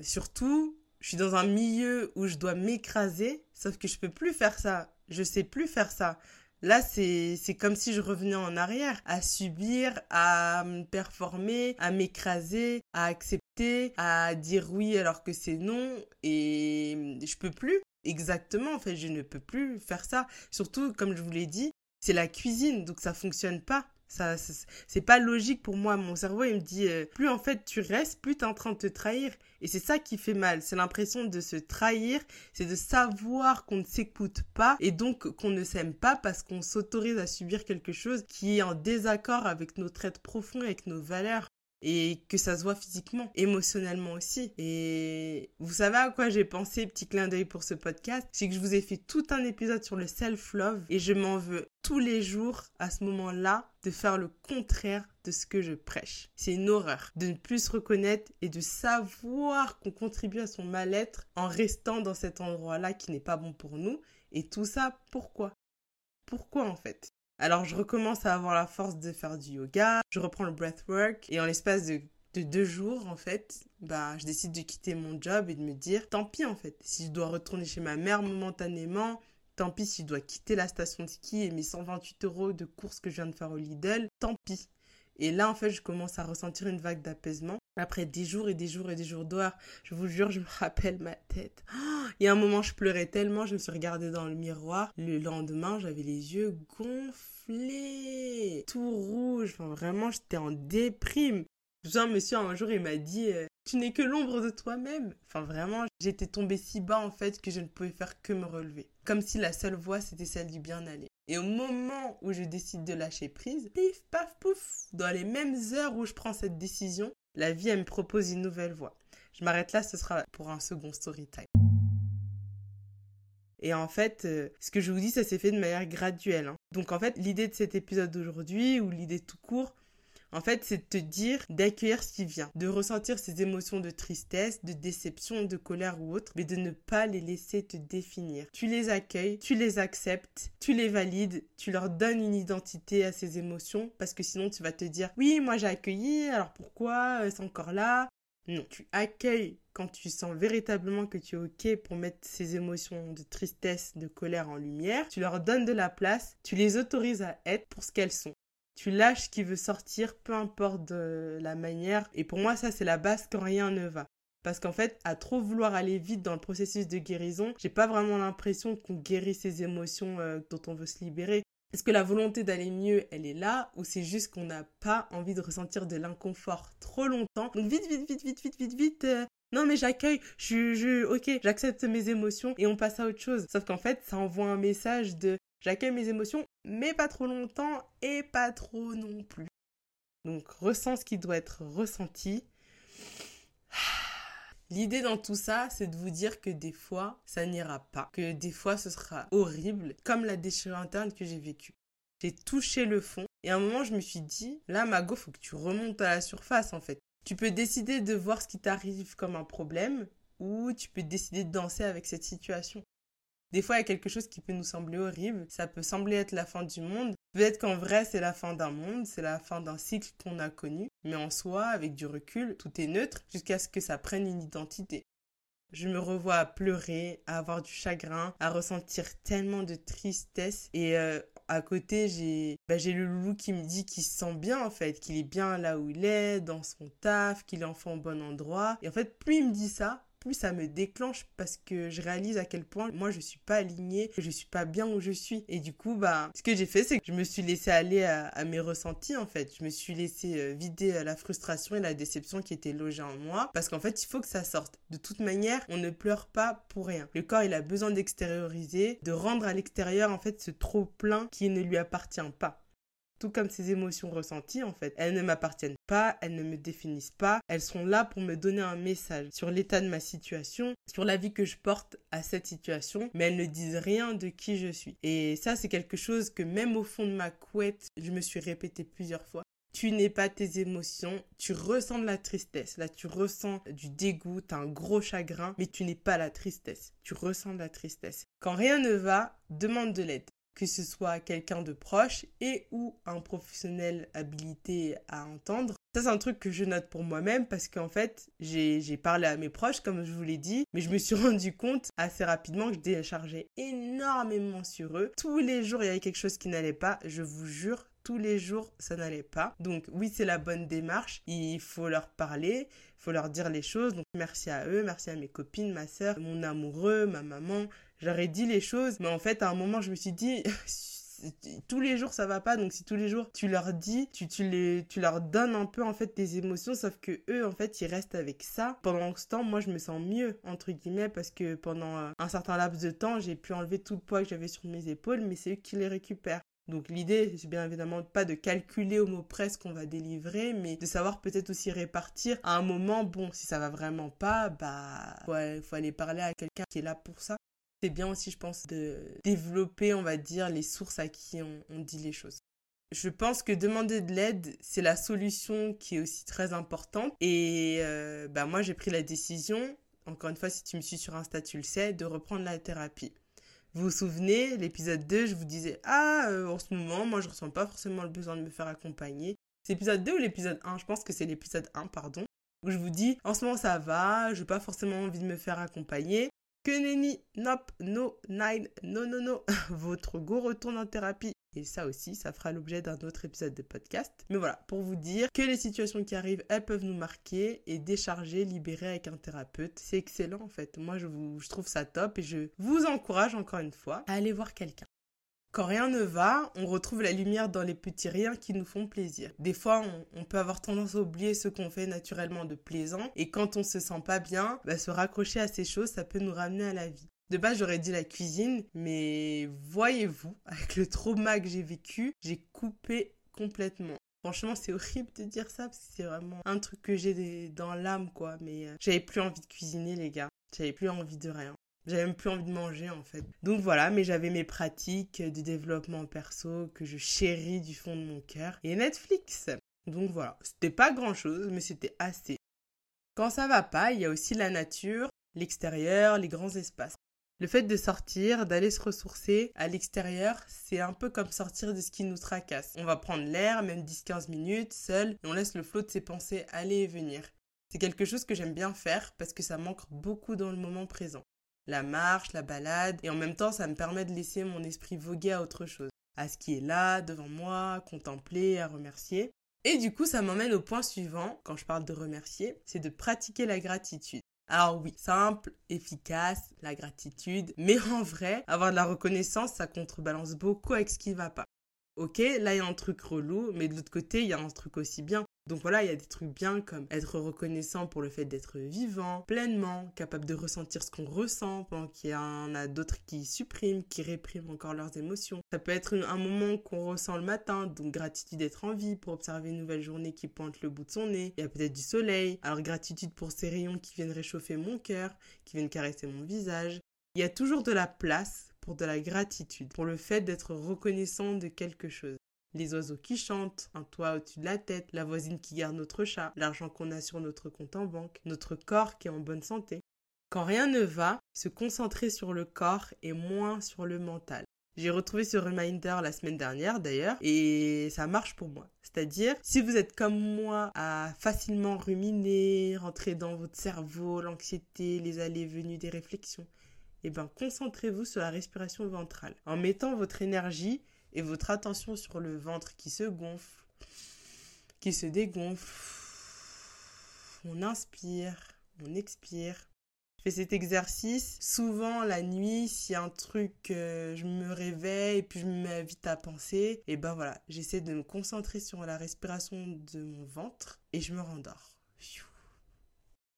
surtout, je suis dans un milieu où je dois m'écraser, sauf que je peux plus faire ça. Je sais plus faire ça. Là, c'est, comme si je revenais en arrière, à subir, à performer, à m'écraser, à accepter, à dire oui alors que c'est non. Et je peux plus. Exactement, en fait, je ne peux plus faire ça. Surtout, comme je vous l'ai dit, c'est la cuisine, donc ça fonctionne pas. Ça, c'est pas logique pour moi. Mon cerveau, il me dit, euh, plus en fait tu restes, plus tu es en train de te trahir. Et c'est ça qui fait mal. C'est l'impression de se trahir. C'est de savoir qu'on ne s'écoute pas et donc qu'on ne s'aime pas parce qu'on s'autorise à subir quelque chose qui est en désaccord avec notre être profond, avec nos valeurs et que ça se voit physiquement, émotionnellement aussi. Et vous savez à quoi j'ai pensé, petit clin d'œil pour ce podcast, c'est que je vous ai fait tout un épisode sur le self-love et je m'en veux tous les jours à ce moment-là de faire le contraire de ce que je prêche. C'est une horreur de ne plus se reconnaître et de savoir qu'on contribue à son mal-être en restant dans cet endroit-là qui n'est pas bon pour nous. Et tout ça, pourquoi? Pourquoi en fait? Alors je recommence à avoir la force de faire du yoga, je reprends le breathwork et en l'espace de, deux jours en fait, bah je décide de quitter mon job et de me dire tant pis en fait, si je dois retourner chez ma mère momentanément, tant pis si je dois quitter la station de ski et mes 128 euros de courses que je viens de faire au Lidl, tant pis. Et là, en fait, je commence à ressentir une vague d'apaisement. Après des jours et des jours et des jours d'or, je vous jure, je me rappelle ma tête. il y a un moment, je pleurais tellement, je me suis regardée dans le miroir. Le lendemain, j'avais les yeux gonflés, tout rouge. Enfin, vraiment, j'étais en déprime. Un monsieur, un jour, il m'a dit euh, Tu n'es que l'ombre de toi-même. Enfin, vraiment, j'étais tombée si bas, en fait, que je ne pouvais faire que me relever. Comme si la seule voie, c'était celle du bien-aller. Et au moment où je décide de lâcher prise, pif, paf, pouf, dans les mêmes heures où je prends cette décision, la vie, elle me propose une nouvelle voie. Je m'arrête là, ce sera pour un second story time. Et en fait, euh, ce que je vous dis, ça s'est fait de manière graduelle. Hein. Donc en fait, l'idée de cet épisode d'aujourd'hui, ou l'idée tout court, en fait, c'est de te dire d'accueillir ce qui vient, de ressentir ces émotions de tristesse, de déception, de colère ou autre, mais de ne pas les laisser te définir. Tu les accueilles, tu les acceptes, tu les valides, tu leur donnes une identité à ces émotions, parce que sinon tu vas te dire oui, moi j'ai accueilli, alors pourquoi euh, c'est encore là? Non, tu accueilles quand tu sens véritablement que tu es OK pour mettre ces émotions de tristesse, de colère en lumière. Tu leur donnes de la place, tu les autorises à être pour ce qu'elles sont tu lâches qui veut sortir, peu importe la manière. Et pour moi, ça, c'est la base quand rien ne va. Parce qu'en fait, à trop vouloir aller vite dans le processus de guérison, j'ai pas vraiment l'impression qu'on guérit ces émotions euh, dont on veut se libérer. Est-ce que la volonté d'aller mieux, elle est là ou c'est juste qu'on n'a pas envie de ressentir de l'inconfort trop longtemps? Donc vite, vite, vite, vite, vite, vite, vite. Euh, non mais j'accueille, je, je, ok, j'accepte mes émotions et on passe à autre chose. Sauf qu'en fait, ça envoie un message de J'accueille mes émotions, mais pas trop longtemps et pas trop non plus. Donc ressens ce qui doit être ressenti. L'idée dans tout ça, c'est de vous dire que des fois, ça n'ira pas, que des fois, ce sera horrible, comme la déchirure interne que j'ai vécue. J'ai touché le fond et à un moment, je me suis dit, là, Mago, faut que tu remontes à la surface, en fait. Tu peux décider de voir ce qui t'arrive comme un problème ou tu peux décider de danser avec cette situation. Des fois, il y a quelque chose qui peut nous sembler horrible. Ça peut sembler être la fin du monde. Peut-être qu'en vrai, c'est la fin d'un monde, c'est la fin d'un cycle qu'on a connu. Mais en soi, avec du recul, tout est neutre jusqu'à ce que ça prenne une identité. Je me revois à pleurer, à avoir du chagrin, à ressentir tellement de tristesse. Et euh, à côté, j'ai bah, j'ai le loulou qui me dit qu'il se sent bien en fait, qu'il est bien là où il est, dans son taf, qu'il est enfin au bon endroit. Et en fait, plus il me dit ça, ça me déclenche parce que je réalise à quel point moi je suis pas alignée, que je suis pas bien où je suis. Et du coup, bah, ce que j'ai fait, c'est que je me suis laissé aller à, mes ressentis en fait. Je me suis laissé euh, vider euh, la frustration et la déception qui étaient logées en moi parce qu'en fait, il faut que ça sorte. De toute manière, on ne pleure pas pour rien. Le corps, il a besoin d'extérioriser, de rendre à l'extérieur en fait ce trop plein qui ne lui appartient pas tout comme ces émotions ressenties en fait. Elles ne m'appartiennent pas, elles ne me définissent pas, elles sont là pour me donner un message sur l'état de ma situation, sur la vie que je porte à cette situation, mais elles ne disent rien de qui je suis. Et ça c'est quelque chose que même au fond de ma couette, je me suis répété plusieurs fois. Tu n'es pas tes émotions, tu ressens de la tristesse, là tu ressens du dégoût, as un gros chagrin, mais tu n'es pas la tristesse, tu ressens de la tristesse. Quand rien ne va, demande de l'aide que ce soit quelqu'un de proche et ou un professionnel habilité à entendre. Ça, c'est un truc que je note pour moi-même parce qu'en fait, j'ai parlé à mes proches, comme je vous l'ai dit, mais je me suis rendu compte assez rapidement que je déchargeais énormément sur eux. Tous les jours, il y avait quelque chose qui n'allait pas. Je vous jure, tous les jours, ça n'allait pas. Donc oui, c'est la bonne démarche. Il faut leur parler, il faut leur dire les choses. Donc merci à eux, merci à mes copines, ma soeur, mon amoureux, ma maman, j'aurais dit les choses, mais en fait, à un moment, je me suis dit, tous les jours ça va pas donc si tous les jours tu leur dis tu, les, tu leur donnes un peu en fait tes émotions sauf que eux en fait ils restent avec ça pendant ce temps moi je me sens mieux entre guillemets parce que pendant euh, un certain laps de temps j'ai pu enlever tout le poids que j'avais sur mes épaules mais c'est eux qui les récupèrent donc l'idée, c'est bien évidemment pas de calculer au mot près qu'on va délivrer, mais de savoir peut-être aussi répartir à un moment, bon, si ça va vraiment pas, bah, il faut aller parler à quelqu'un qui est là pour ça. C'est bien aussi, je pense, de développer, on va dire, les sources à qui on, dit les choses. Je pense que demander de l'aide, c'est la solution qui est aussi très importante. Et euh, bah moi, j'ai pris la décision, encore une fois, si tu me suis sur Insta, tu le sais, de reprendre la thérapie. Vous vous souvenez, l'épisode 2, je vous disais, ah, euh, en ce moment, moi, je ressens pas forcément le besoin de me faire accompagner. C'est l'épisode 2 ou l'épisode 1 Je pense que c'est l'épisode 1, pardon. Où je vous dis, en ce moment, ça va, je n'ai pas forcément envie de me faire accompagner. Que nenni, nope, no, nine, no, no, no. Votre go retourne en thérapie. Et ça aussi, ça fera l'objet d'un autre épisode de podcast. Mais voilà, pour vous dire que les situations qui arrivent, elles peuvent nous marquer et décharger, libérer avec un thérapeute. C'est excellent en fait. Moi, je, vous, je trouve ça top et je vous encourage encore une fois à aller voir quelqu'un. Quand rien ne va, on retrouve la lumière dans les petits riens qui nous font plaisir. Des fois, on, peut avoir tendance à oublier ce qu'on fait naturellement de plaisant, et quand on se sent pas bien, bah, se raccrocher à ces choses, ça peut nous ramener à la vie. De base, j'aurais dit la cuisine, mais voyez-vous, avec le trauma que j'ai vécu, j'ai coupé complètement. Franchement, c'est horrible de dire ça parce que c'est vraiment un truc que j'ai dans l'âme, quoi. Mais euh, j'avais plus envie de cuisiner, les gars. J'avais plus envie de rien. J'avais même plus envie de manger en fait. Donc voilà, mais j'avais mes pratiques de développement perso que je chéris du fond de mon cœur. Et Netflix. Donc voilà, c'était pas grand chose, mais c'était assez. Quand ça va pas, il y a aussi la nature, l'extérieur, les grands espaces. Le fait de sortir, d'aller se ressourcer à l'extérieur, c'est un peu comme sortir de ce qui nous tracasse. On va prendre l'air, même 10-15 minutes, seul, et on laisse le flot de ses pensées aller et venir. C'est quelque chose que j'aime bien faire parce que ça manque beaucoup dans le moment présent la marche, la balade, et en même temps ça me permet de laisser mon esprit voguer à autre chose, à ce qui est là, devant moi, contempler, à remercier. Et du coup ça m'emmène au point suivant, quand je parle de remercier, c'est de pratiquer la gratitude. Alors oui, simple, efficace, la gratitude, mais en vrai, avoir de la reconnaissance, ça contrebalance beaucoup avec ce qui va pas. Ok, là il y a un truc relou, mais de l'autre côté, il y a un truc aussi bien. Donc voilà, il y a des trucs bien comme être reconnaissant pour le fait d'être vivant, pleinement, capable de ressentir ce qu'on ressent, pendant qu'il y en a d'autres qui suppriment, qui répriment encore leurs émotions. Ça peut être un moment qu'on ressent le matin, donc gratitude d'être en vie pour observer une nouvelle journée qui pointe le bout de son nez. Il y a peut-être du soleil, alors gratitude pour ces rayons qui viennent réchauffer mon cœur, qui viennent caresser mon visage. Il y a toujours de la place pour de la gratitude, pour le fait d'être reconnaissant de quelque chose les oiseaux qui chantent, un toit au-dessus de la tête, la voisine qui garde notre chat, l'argent qu'on a sur notre compte en banque, notre corps qui est en bonne santé. Quand rien ne va, se concentrer sur le corps et moins sur le mental. J'ai retrouvé ce reminder la semaine dernière d'ailleurs et ça marche pour moi. C'est-à-dire, si vous êtes comme moi à facilement ruminer, rentrer dans votre cerveau, l'anxiété, les allées venues des réflexions, eh bien concentrez-vous sur la respiration ventrale en mettant votre énergie et votre attention sur le ventre qui se gonfle, qui se dégonfle. On inspire, on expire. Je fais cet exercice souvent la nuit, si un truc, euh, je me réveille et puis je me mets vite à penser, et ben voilà, j'essaie de me concentrer sur la respiration de mon ventre et je me rendors.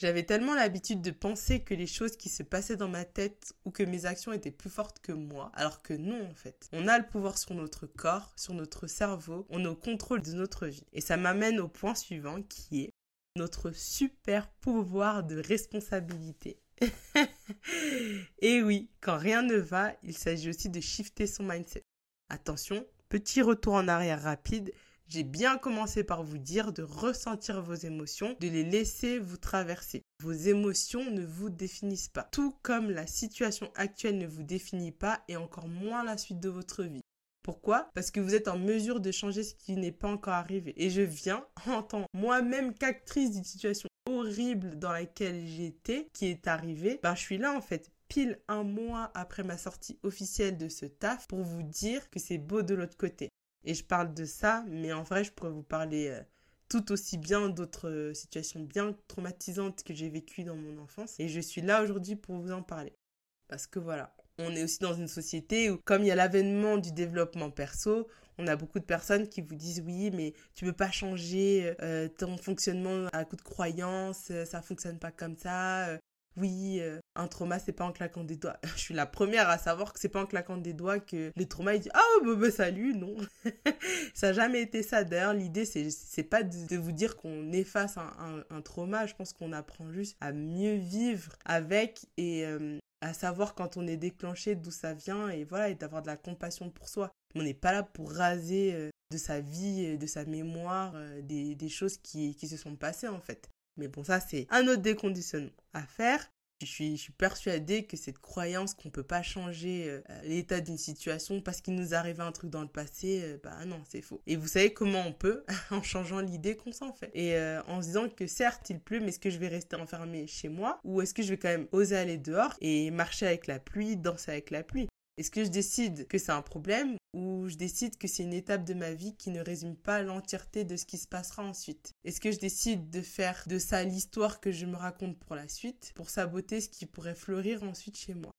J'avais tellement l'habitude de penser que les choses qui se passaient dans ma tête ou que mes actions étaient plus fortes que moi, alors que non en fait. On a le pouvoir sur notre corps, sur notre cerveau, on est au contrôle de notre vie. Et ça m'amène au point suivant qui est notre super pouvoir de responsabilité. Et oui, quand rien ne va, il s'agit aussi de shifter son mindset. Attention, petit retour en arrière rapide. J'ai bien commencé par vous dire de ressentir vos émotions, de les laisser vous traverser. Vos émotions ne vous définissent pas, tout comme la situation actuelle ne vous définit pas et encore moins la suite de votre vie. Pourquoi? Parce que vous êtes en mesure de changer ce qui n'est pas encore arrivé. Et je viens, en tant moi-même qu'actrice d'une situation horrible dans laquelle j'étais, qui est arrivée, ben je suis là en fait pile un mois après ma sortie officielle de ce taf pour vous dire que c'est beau de l'autre côté. Et je parle de ça, mais en vrai, je pourrais vous parler euh, tout aussi bien d'autres euh, situations bien traumatisantes que j'ai vécues dans mon enfance. Et je suis là aujourd'hui pour vous en parler. Parce que voilà, on est aussi dans une société où, comme il y a l'avènement du développement perso, on a beaucoup de personnes qui vous disent oui, mais tu peux pas changer euh, ton fonctionnement à coup de croyance, ça fonctionne pas comme ça. Oui, un trauma, c'est pas en claquant des doigts. Je suis la première à savoir que c'est pas en claquant des doigts que le trauma, il dit Ah, oh, bah, bah, salut, non. ça n'a jamais été ça. D'ailleurs, l'idée, c'est, pas de, vous dire qu'on efface un, un, trauma. Je pense qu'on apprend juste à mieux vivre avec et à savoir quand on est déclenché d'où ça vient et voilà et d'avoir de la compassion pour soi. On n'est pas là pour raser euh, de sa vie, de sa mémoire, euh, des, des choses qui, qui se sont passées en fait. Mais bon, ça c'est un autre déconditionnement à faire. Je suis, je suis persuadée que cette croyance qu'on peut pas changer euh, l'état d'une situation parce qu'il nous arrivait un truc dans le passé, euh, bah non, c'est faux. Et vous savez comment on peut en changeant l'idée qu'on s'en fait. Et euh, en se disant que certes il pleut, mais est-ce que je vais rester enfermé chez moi? Ou est-ce que je vais quand même oser aller dehors et marcher avec la pluie, danser avec la pluie? Est-ce que je décide que c'est un problème ou je décide que c'est une étape de ma vie qui ne résume pas l'entièreté de ce qui se passera ensuite? Est-ce que je décide de faire de ça l'histoire que je me raconte pour la suite pour saboter ce qui pourrait fleurir ensuite chez moi?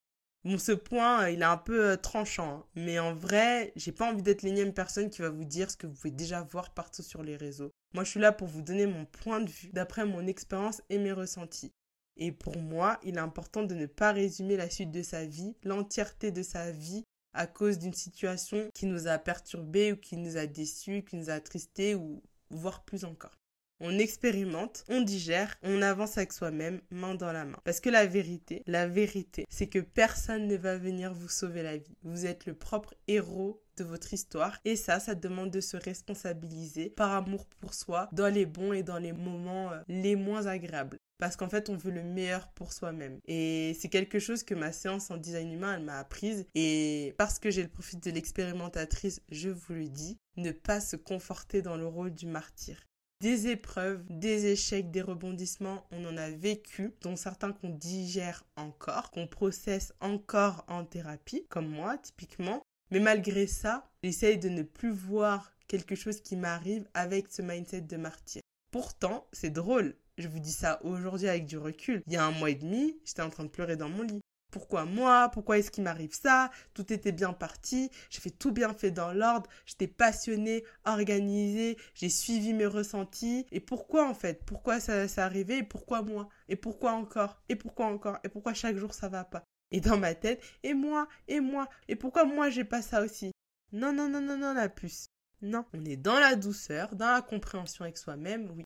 Bon, ce point, il est un peu euh, tranchant, hein. mais en vrai, j'ai pas envie d'être l'énième personne qui va vous dire ce que vous pouvez déjà voir partout sur les réseaux. Moi, je suis là pour vous donner mon point de vue d'après mon expérience et mes ressentis. Et pour moi, il est important de ne pas résumer la suite de sa vie, l'entièreté de sa vie, à cause d'une situation qui nous a perturbés ou qui nous a déçus, qui nous a attristés ou voire plus encore. On expérimente, on digère, on avance avec soi-même, main dans la main. Parce que la vérité, la vérité, c'est que personne ne va venir vous sauver la vie. Vous êtes le propre héros de votre histoire. Et ça, ça demande de se responsabiliser par amour pour soi dans les bons et dans les moments euh, les moins agréables parce qu'en fait on veut le meilleur pour soi-même et c'est quelque chose que ma séance en design humain elle m'a apprise et parce que j'ai le profit de l'expérimentatrice je vous le dis ne pas se conforter dans le rôle du martyr des épreuves, des échecs, des rebondissements, on en a vécu, dont certains qu'on digère encore, qu'on processe encore en thérapie, comme moi typiquement. Mais malgré ça, j'essaye de ne plus voir quelque chose qui m'arrive avec ce mindset de martyr. Pourtant, c'est drôle, je vous dis ça aujourd'hui avec du recul. Il y a un mois et demi, j'étais en train de pleurer dans mon lit. Pourquoi moi? Pourquoi est-ce qu'il m'arrive ça? Tout était bien parti, j'ai fait tout bien fait dans l'ordre, j'étais passionnée, organisée, j'ai suivi mes ressentis. Et pourquoi en fait? Pourquoi ça, ça arrivé et pourquoi moi? Et pourquoi encore? Et pourquoi encore? Et pourquoi chaque jour ça va pas? Et dans ma tête, et moi? Et moi? Et pourquoi moi j'ai pas ça aussi? Non, non, non, non, non, la puce. Non, on est dans la douceur, dans la compréhension avec soi-même, oui.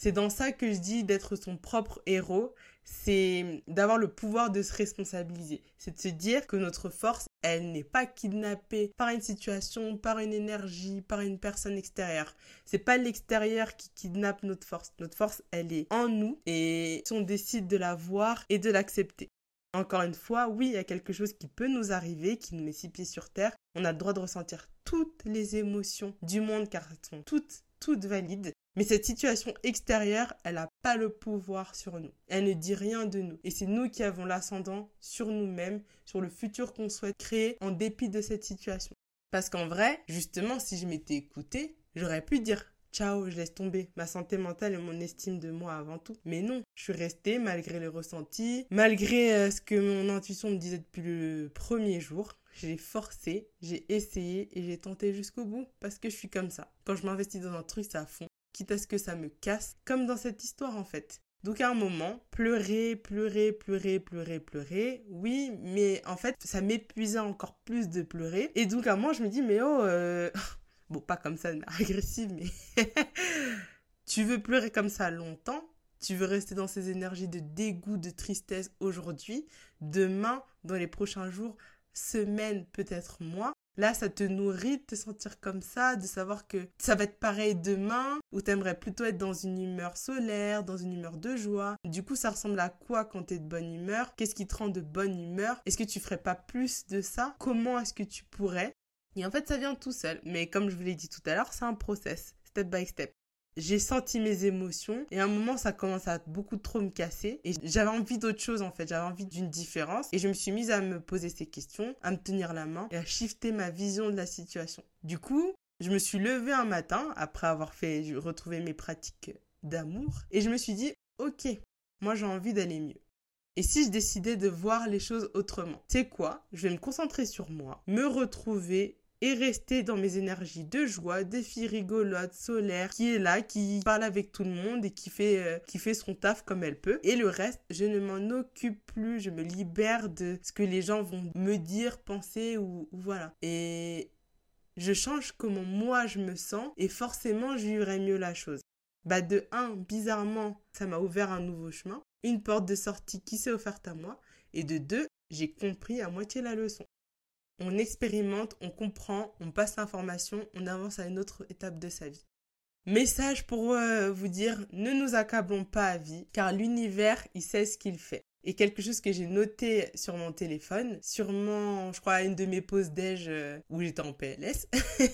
C'est dans ça que je dis d'être son propre héros, c'est d'avoir le pouvoir de se responsabiliser. C'est de se dire que notre force elle n'est pas kidnappée par une situation, par une énergie, par une personne extérieure. C'est pas l'extérieur qui kidnappe notre force. Notre force, elle est en nous et on décide de la voir et de l'accepter. Encore une fois, oui, il y a quelque chose qui peut nous arriver, qui nous met six pieds sur terre. On a le droit de ressentir toutes les émotions du monde car elles sont toutes, toutes valides. Mais cette situation extérieure, elle n'a pas le pouvoir sur nous. Elle ne dit rien de nous. Et c'est nous qui avons l'ascendant sur nous-mêmes, sur le futur qu'on souhaite créer en dépit de cette situation. Parce qu'en vrai, justement, si je m'étais écoutée, j'aurais pu dire ciao, je laisse tomber ma santé mentale et mon estime de moi avant tout. Mais non, je suis restée malgré les ressentis, malgré euh, ce que mon intuition me disait depuis le premier jour. J'ai forcé, j'ai essayé et j'ai tenté jusqu'au bout parce que je suis comme ça. Quand je m'investis dans un truc, c'est à fond quitte à ce que ça me casse, comme dans cette histoire en fait. Donc à un moment, pleurer, pleurer, pleurer, pleurer, pleurer, oui, mais en fait, ça m'épuisait encore plus de pleurer. Et donc à moment, je me dis, mais oh, euh, bon, pas comme ça, agressive, mais tu veux pleurer comme ça longtemps tu veux rester dans ces énergies de dégoût, de tristesse aujourd'hui, demain, dans les prochains jours, semaines, peut-être mois, Là, ça te nourrit de te sentir comme ça, de savoir que ça va être pareil demain, ou t'aimerais plutôt être dans une humeur solaire, dans une humeur de joie. Du coup, ça ressemble à quoi quand t'es de bonne humeur? Qu'est-ce qui te rend de bonne humeur? Est-ce que tu ferais pas plus de ça? Comment est-ce que tu pourrais? Et en fait, ça vient tout seul. Mais comme je vous l'ai dit tout à l'heure, c'est un process, step by step j'ai senti mes émotions et à un moment ça commence à beaucoup trop me casser et j'avais envie d'autre chose en fait, j'avais envie d'une différence et je me suis mise à me poser ces questions, à me tenir la main et à shifter ma vision de la situation. Du coup, je me suis levée un matin après avoir fait retrouver mes pratiques d'amour et je me suis dit OK, moi j'ai envie d'aller mieux. Et si je décidais de voir les choses autrement C'est quoi? Je vais me concentrer sur moi, me retrouver et rester dans mes énergies de joie, des filles rigolotes, solaires, qui est là, qui parle avec tout le monde et qui fait, euh, qui fait son taf comme elle peut. Et le reste, je ne m'en occupe plus, je me libère de ce que les gens vont me dire, penser ou, voilà. Et je change comment moi je me sens et forcément je vivrai mieux la chose. Bah de un, bizarrement, ça m'a ouvert un nouveau chemin, une porte de sortie qui s'est offerte à moi. Et de deux, j'ai compris à moitié la leçon on expérimente, on comprend, on passe l'information, on avance à une autre étape de sa vie. Message pour euh, vous dire, ne nous accablons pas à vie, car l'univers, il sait ce qu'il fait. Et quelque chose que j'ai noté sur mon téléphone, sûrement, je crois, à une de mes pauses déj euh, où j'étais en PLS,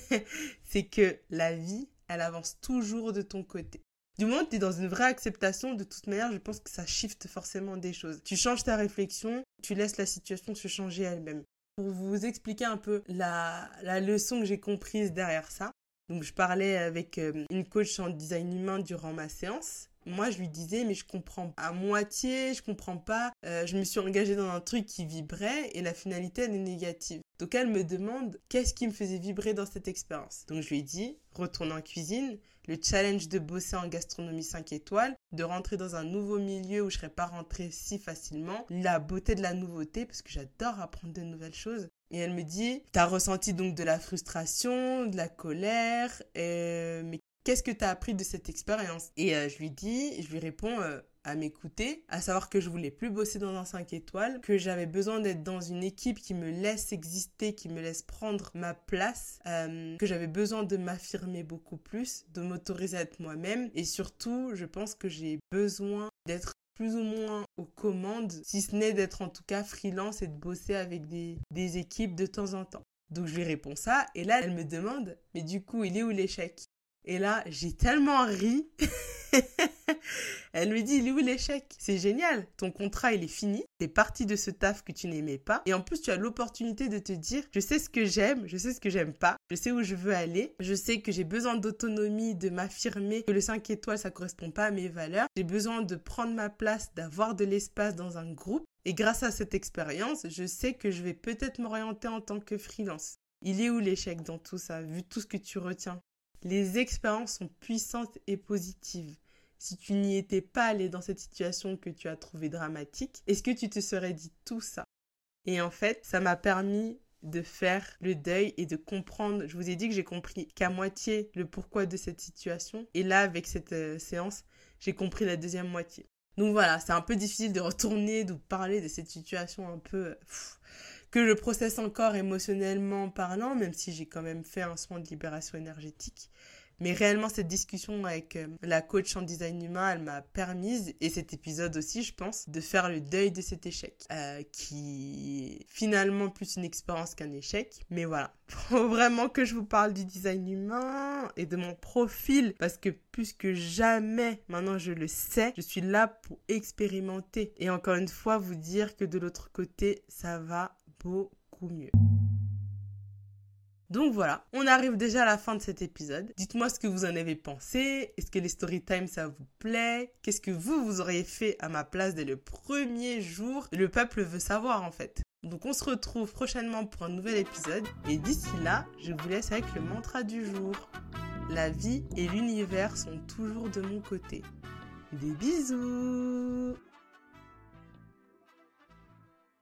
c'est que la vie, elle avance toujours de ton côté. Du moment tu es dans une vraie acceptation, de toute manière, je pense que ça shift forcément des choses. Tu changes ta réflexion, tu laisses la situation se changer elle-même pour vous expliquer un peu la, leçon que j'ai comprise derrière ça. Donc je parlais avec euh, une coach en design humain durant ma séance. Moi, je lui disais, mais je comprends à moitié, je comprends pas. Euh, je me suis engagée dans un truc qui vibrait et la finalité, elle est négative. Donc elle me demande qu'est-ce qui me faisait vibrer dans cette expérience? Donc je lui ai dit, retourne en cuisine, le challenge de bosser en gastronomie 5 étoiles, de rentrer dans un nouveau milieu où je serais pas rentrée si facilement, la beauté de la nouveauté parce que j'adore apprendre de nouvelles choses. Et elle me dit, t'as ressenti donc de la frustration, de la colère, euh, mais qu'est-ce que t'as appris de cette expérience? Et euh, je lui dis, je lui réponds, euh, à m'écouter, à savoir que je voulais plus bosser dans un 5 étoiles, que j'avais besoin d'être dans une équipe qui me laisse exister, qui me laisse prendre ma place, euh, que j'avais besoin de m'affirmer beaucoup plus, de m'autoriser à être moi-même. Et surtout, je pense que j'ai besoin d'être plus ou moins aux commandes, si ce n'est d'être en tout cas freelance et de bosser avec des, des équipes de temps en temps. Donc je lui réponds ça et là elle me demande mais du coup il est où l'échec? Et là j'ai tellement ri. Elle lui dit, il est où l'échec C'est génial, ton contrat il est fini, t'es parti de ce taf que tu n'aimais pas, et en plus tu as l'opportunité de te dire, je sais ce que j'aime, je sais ce que j'aime pas, je sais où je veux aller, je sais que j'ai besoin d'autonomie, de m'affirmer, que le 5 étoiles ça correspond pas à mes valeurs, j'ai besoin de prendre ma place, d'avoir de l'espace dans un groupe, et grâce à cette expérience, je sais que je vais peut-être m'orienter en tant que freelance. Il est où l'échec dans tout ça, vu tout ce que tu retiens? Les expériences sont puissantes et positives si tu n'y étais pas allé dans cette situation que tu as trouvée dramatique, est-ce que tu te serais dit tout ça? Et en fait, ça m'a permis de faire le deuil et de comprendre. Je vous ai dit que j'ai compris qu'à moitié le pourquoi de cette situation. Et là, avec cette euh, séance, j'ai compris la deuxième moitié. Donc voilà, c'est un peu difficile de retourner, de parler de cette situation un peu que je processe encore émotionnellement parlant, même si j'ai quand même fait un soin de libération énergétique. Mais réellement, cette discussion avec euh, la coach en design humain, elle m'a permise, et cet épisode aussi, je pense, de faire le deuil de cet échec, euh, qui est finalement plus une expérience qu'un échec. Mais voilà, faut vraiment que je vous parle du design humain et de mon profil, parce que plus que jamais, maintenant je le sais, je suis là pour expérimenter. Et encore une fois, vous dire que de l'autre côté, ça va beaucoup mieux. Donc voilà, on arrive déjà à la fin de cet épisode. Dites-moi ce que vous en avez pensé. Est-ce que les story time ça vous plaît? Qu'est-ce que vous, vous auriez fait à ma place dès le premier jour? Le peuple veut savoir en fait. Donc on se retrouve prochainement pour un nouvel épisode. Et d'ici là, je vous laisse avec le mantra du jour. La vie et l'univers sont toujours de mon côté. Des bisous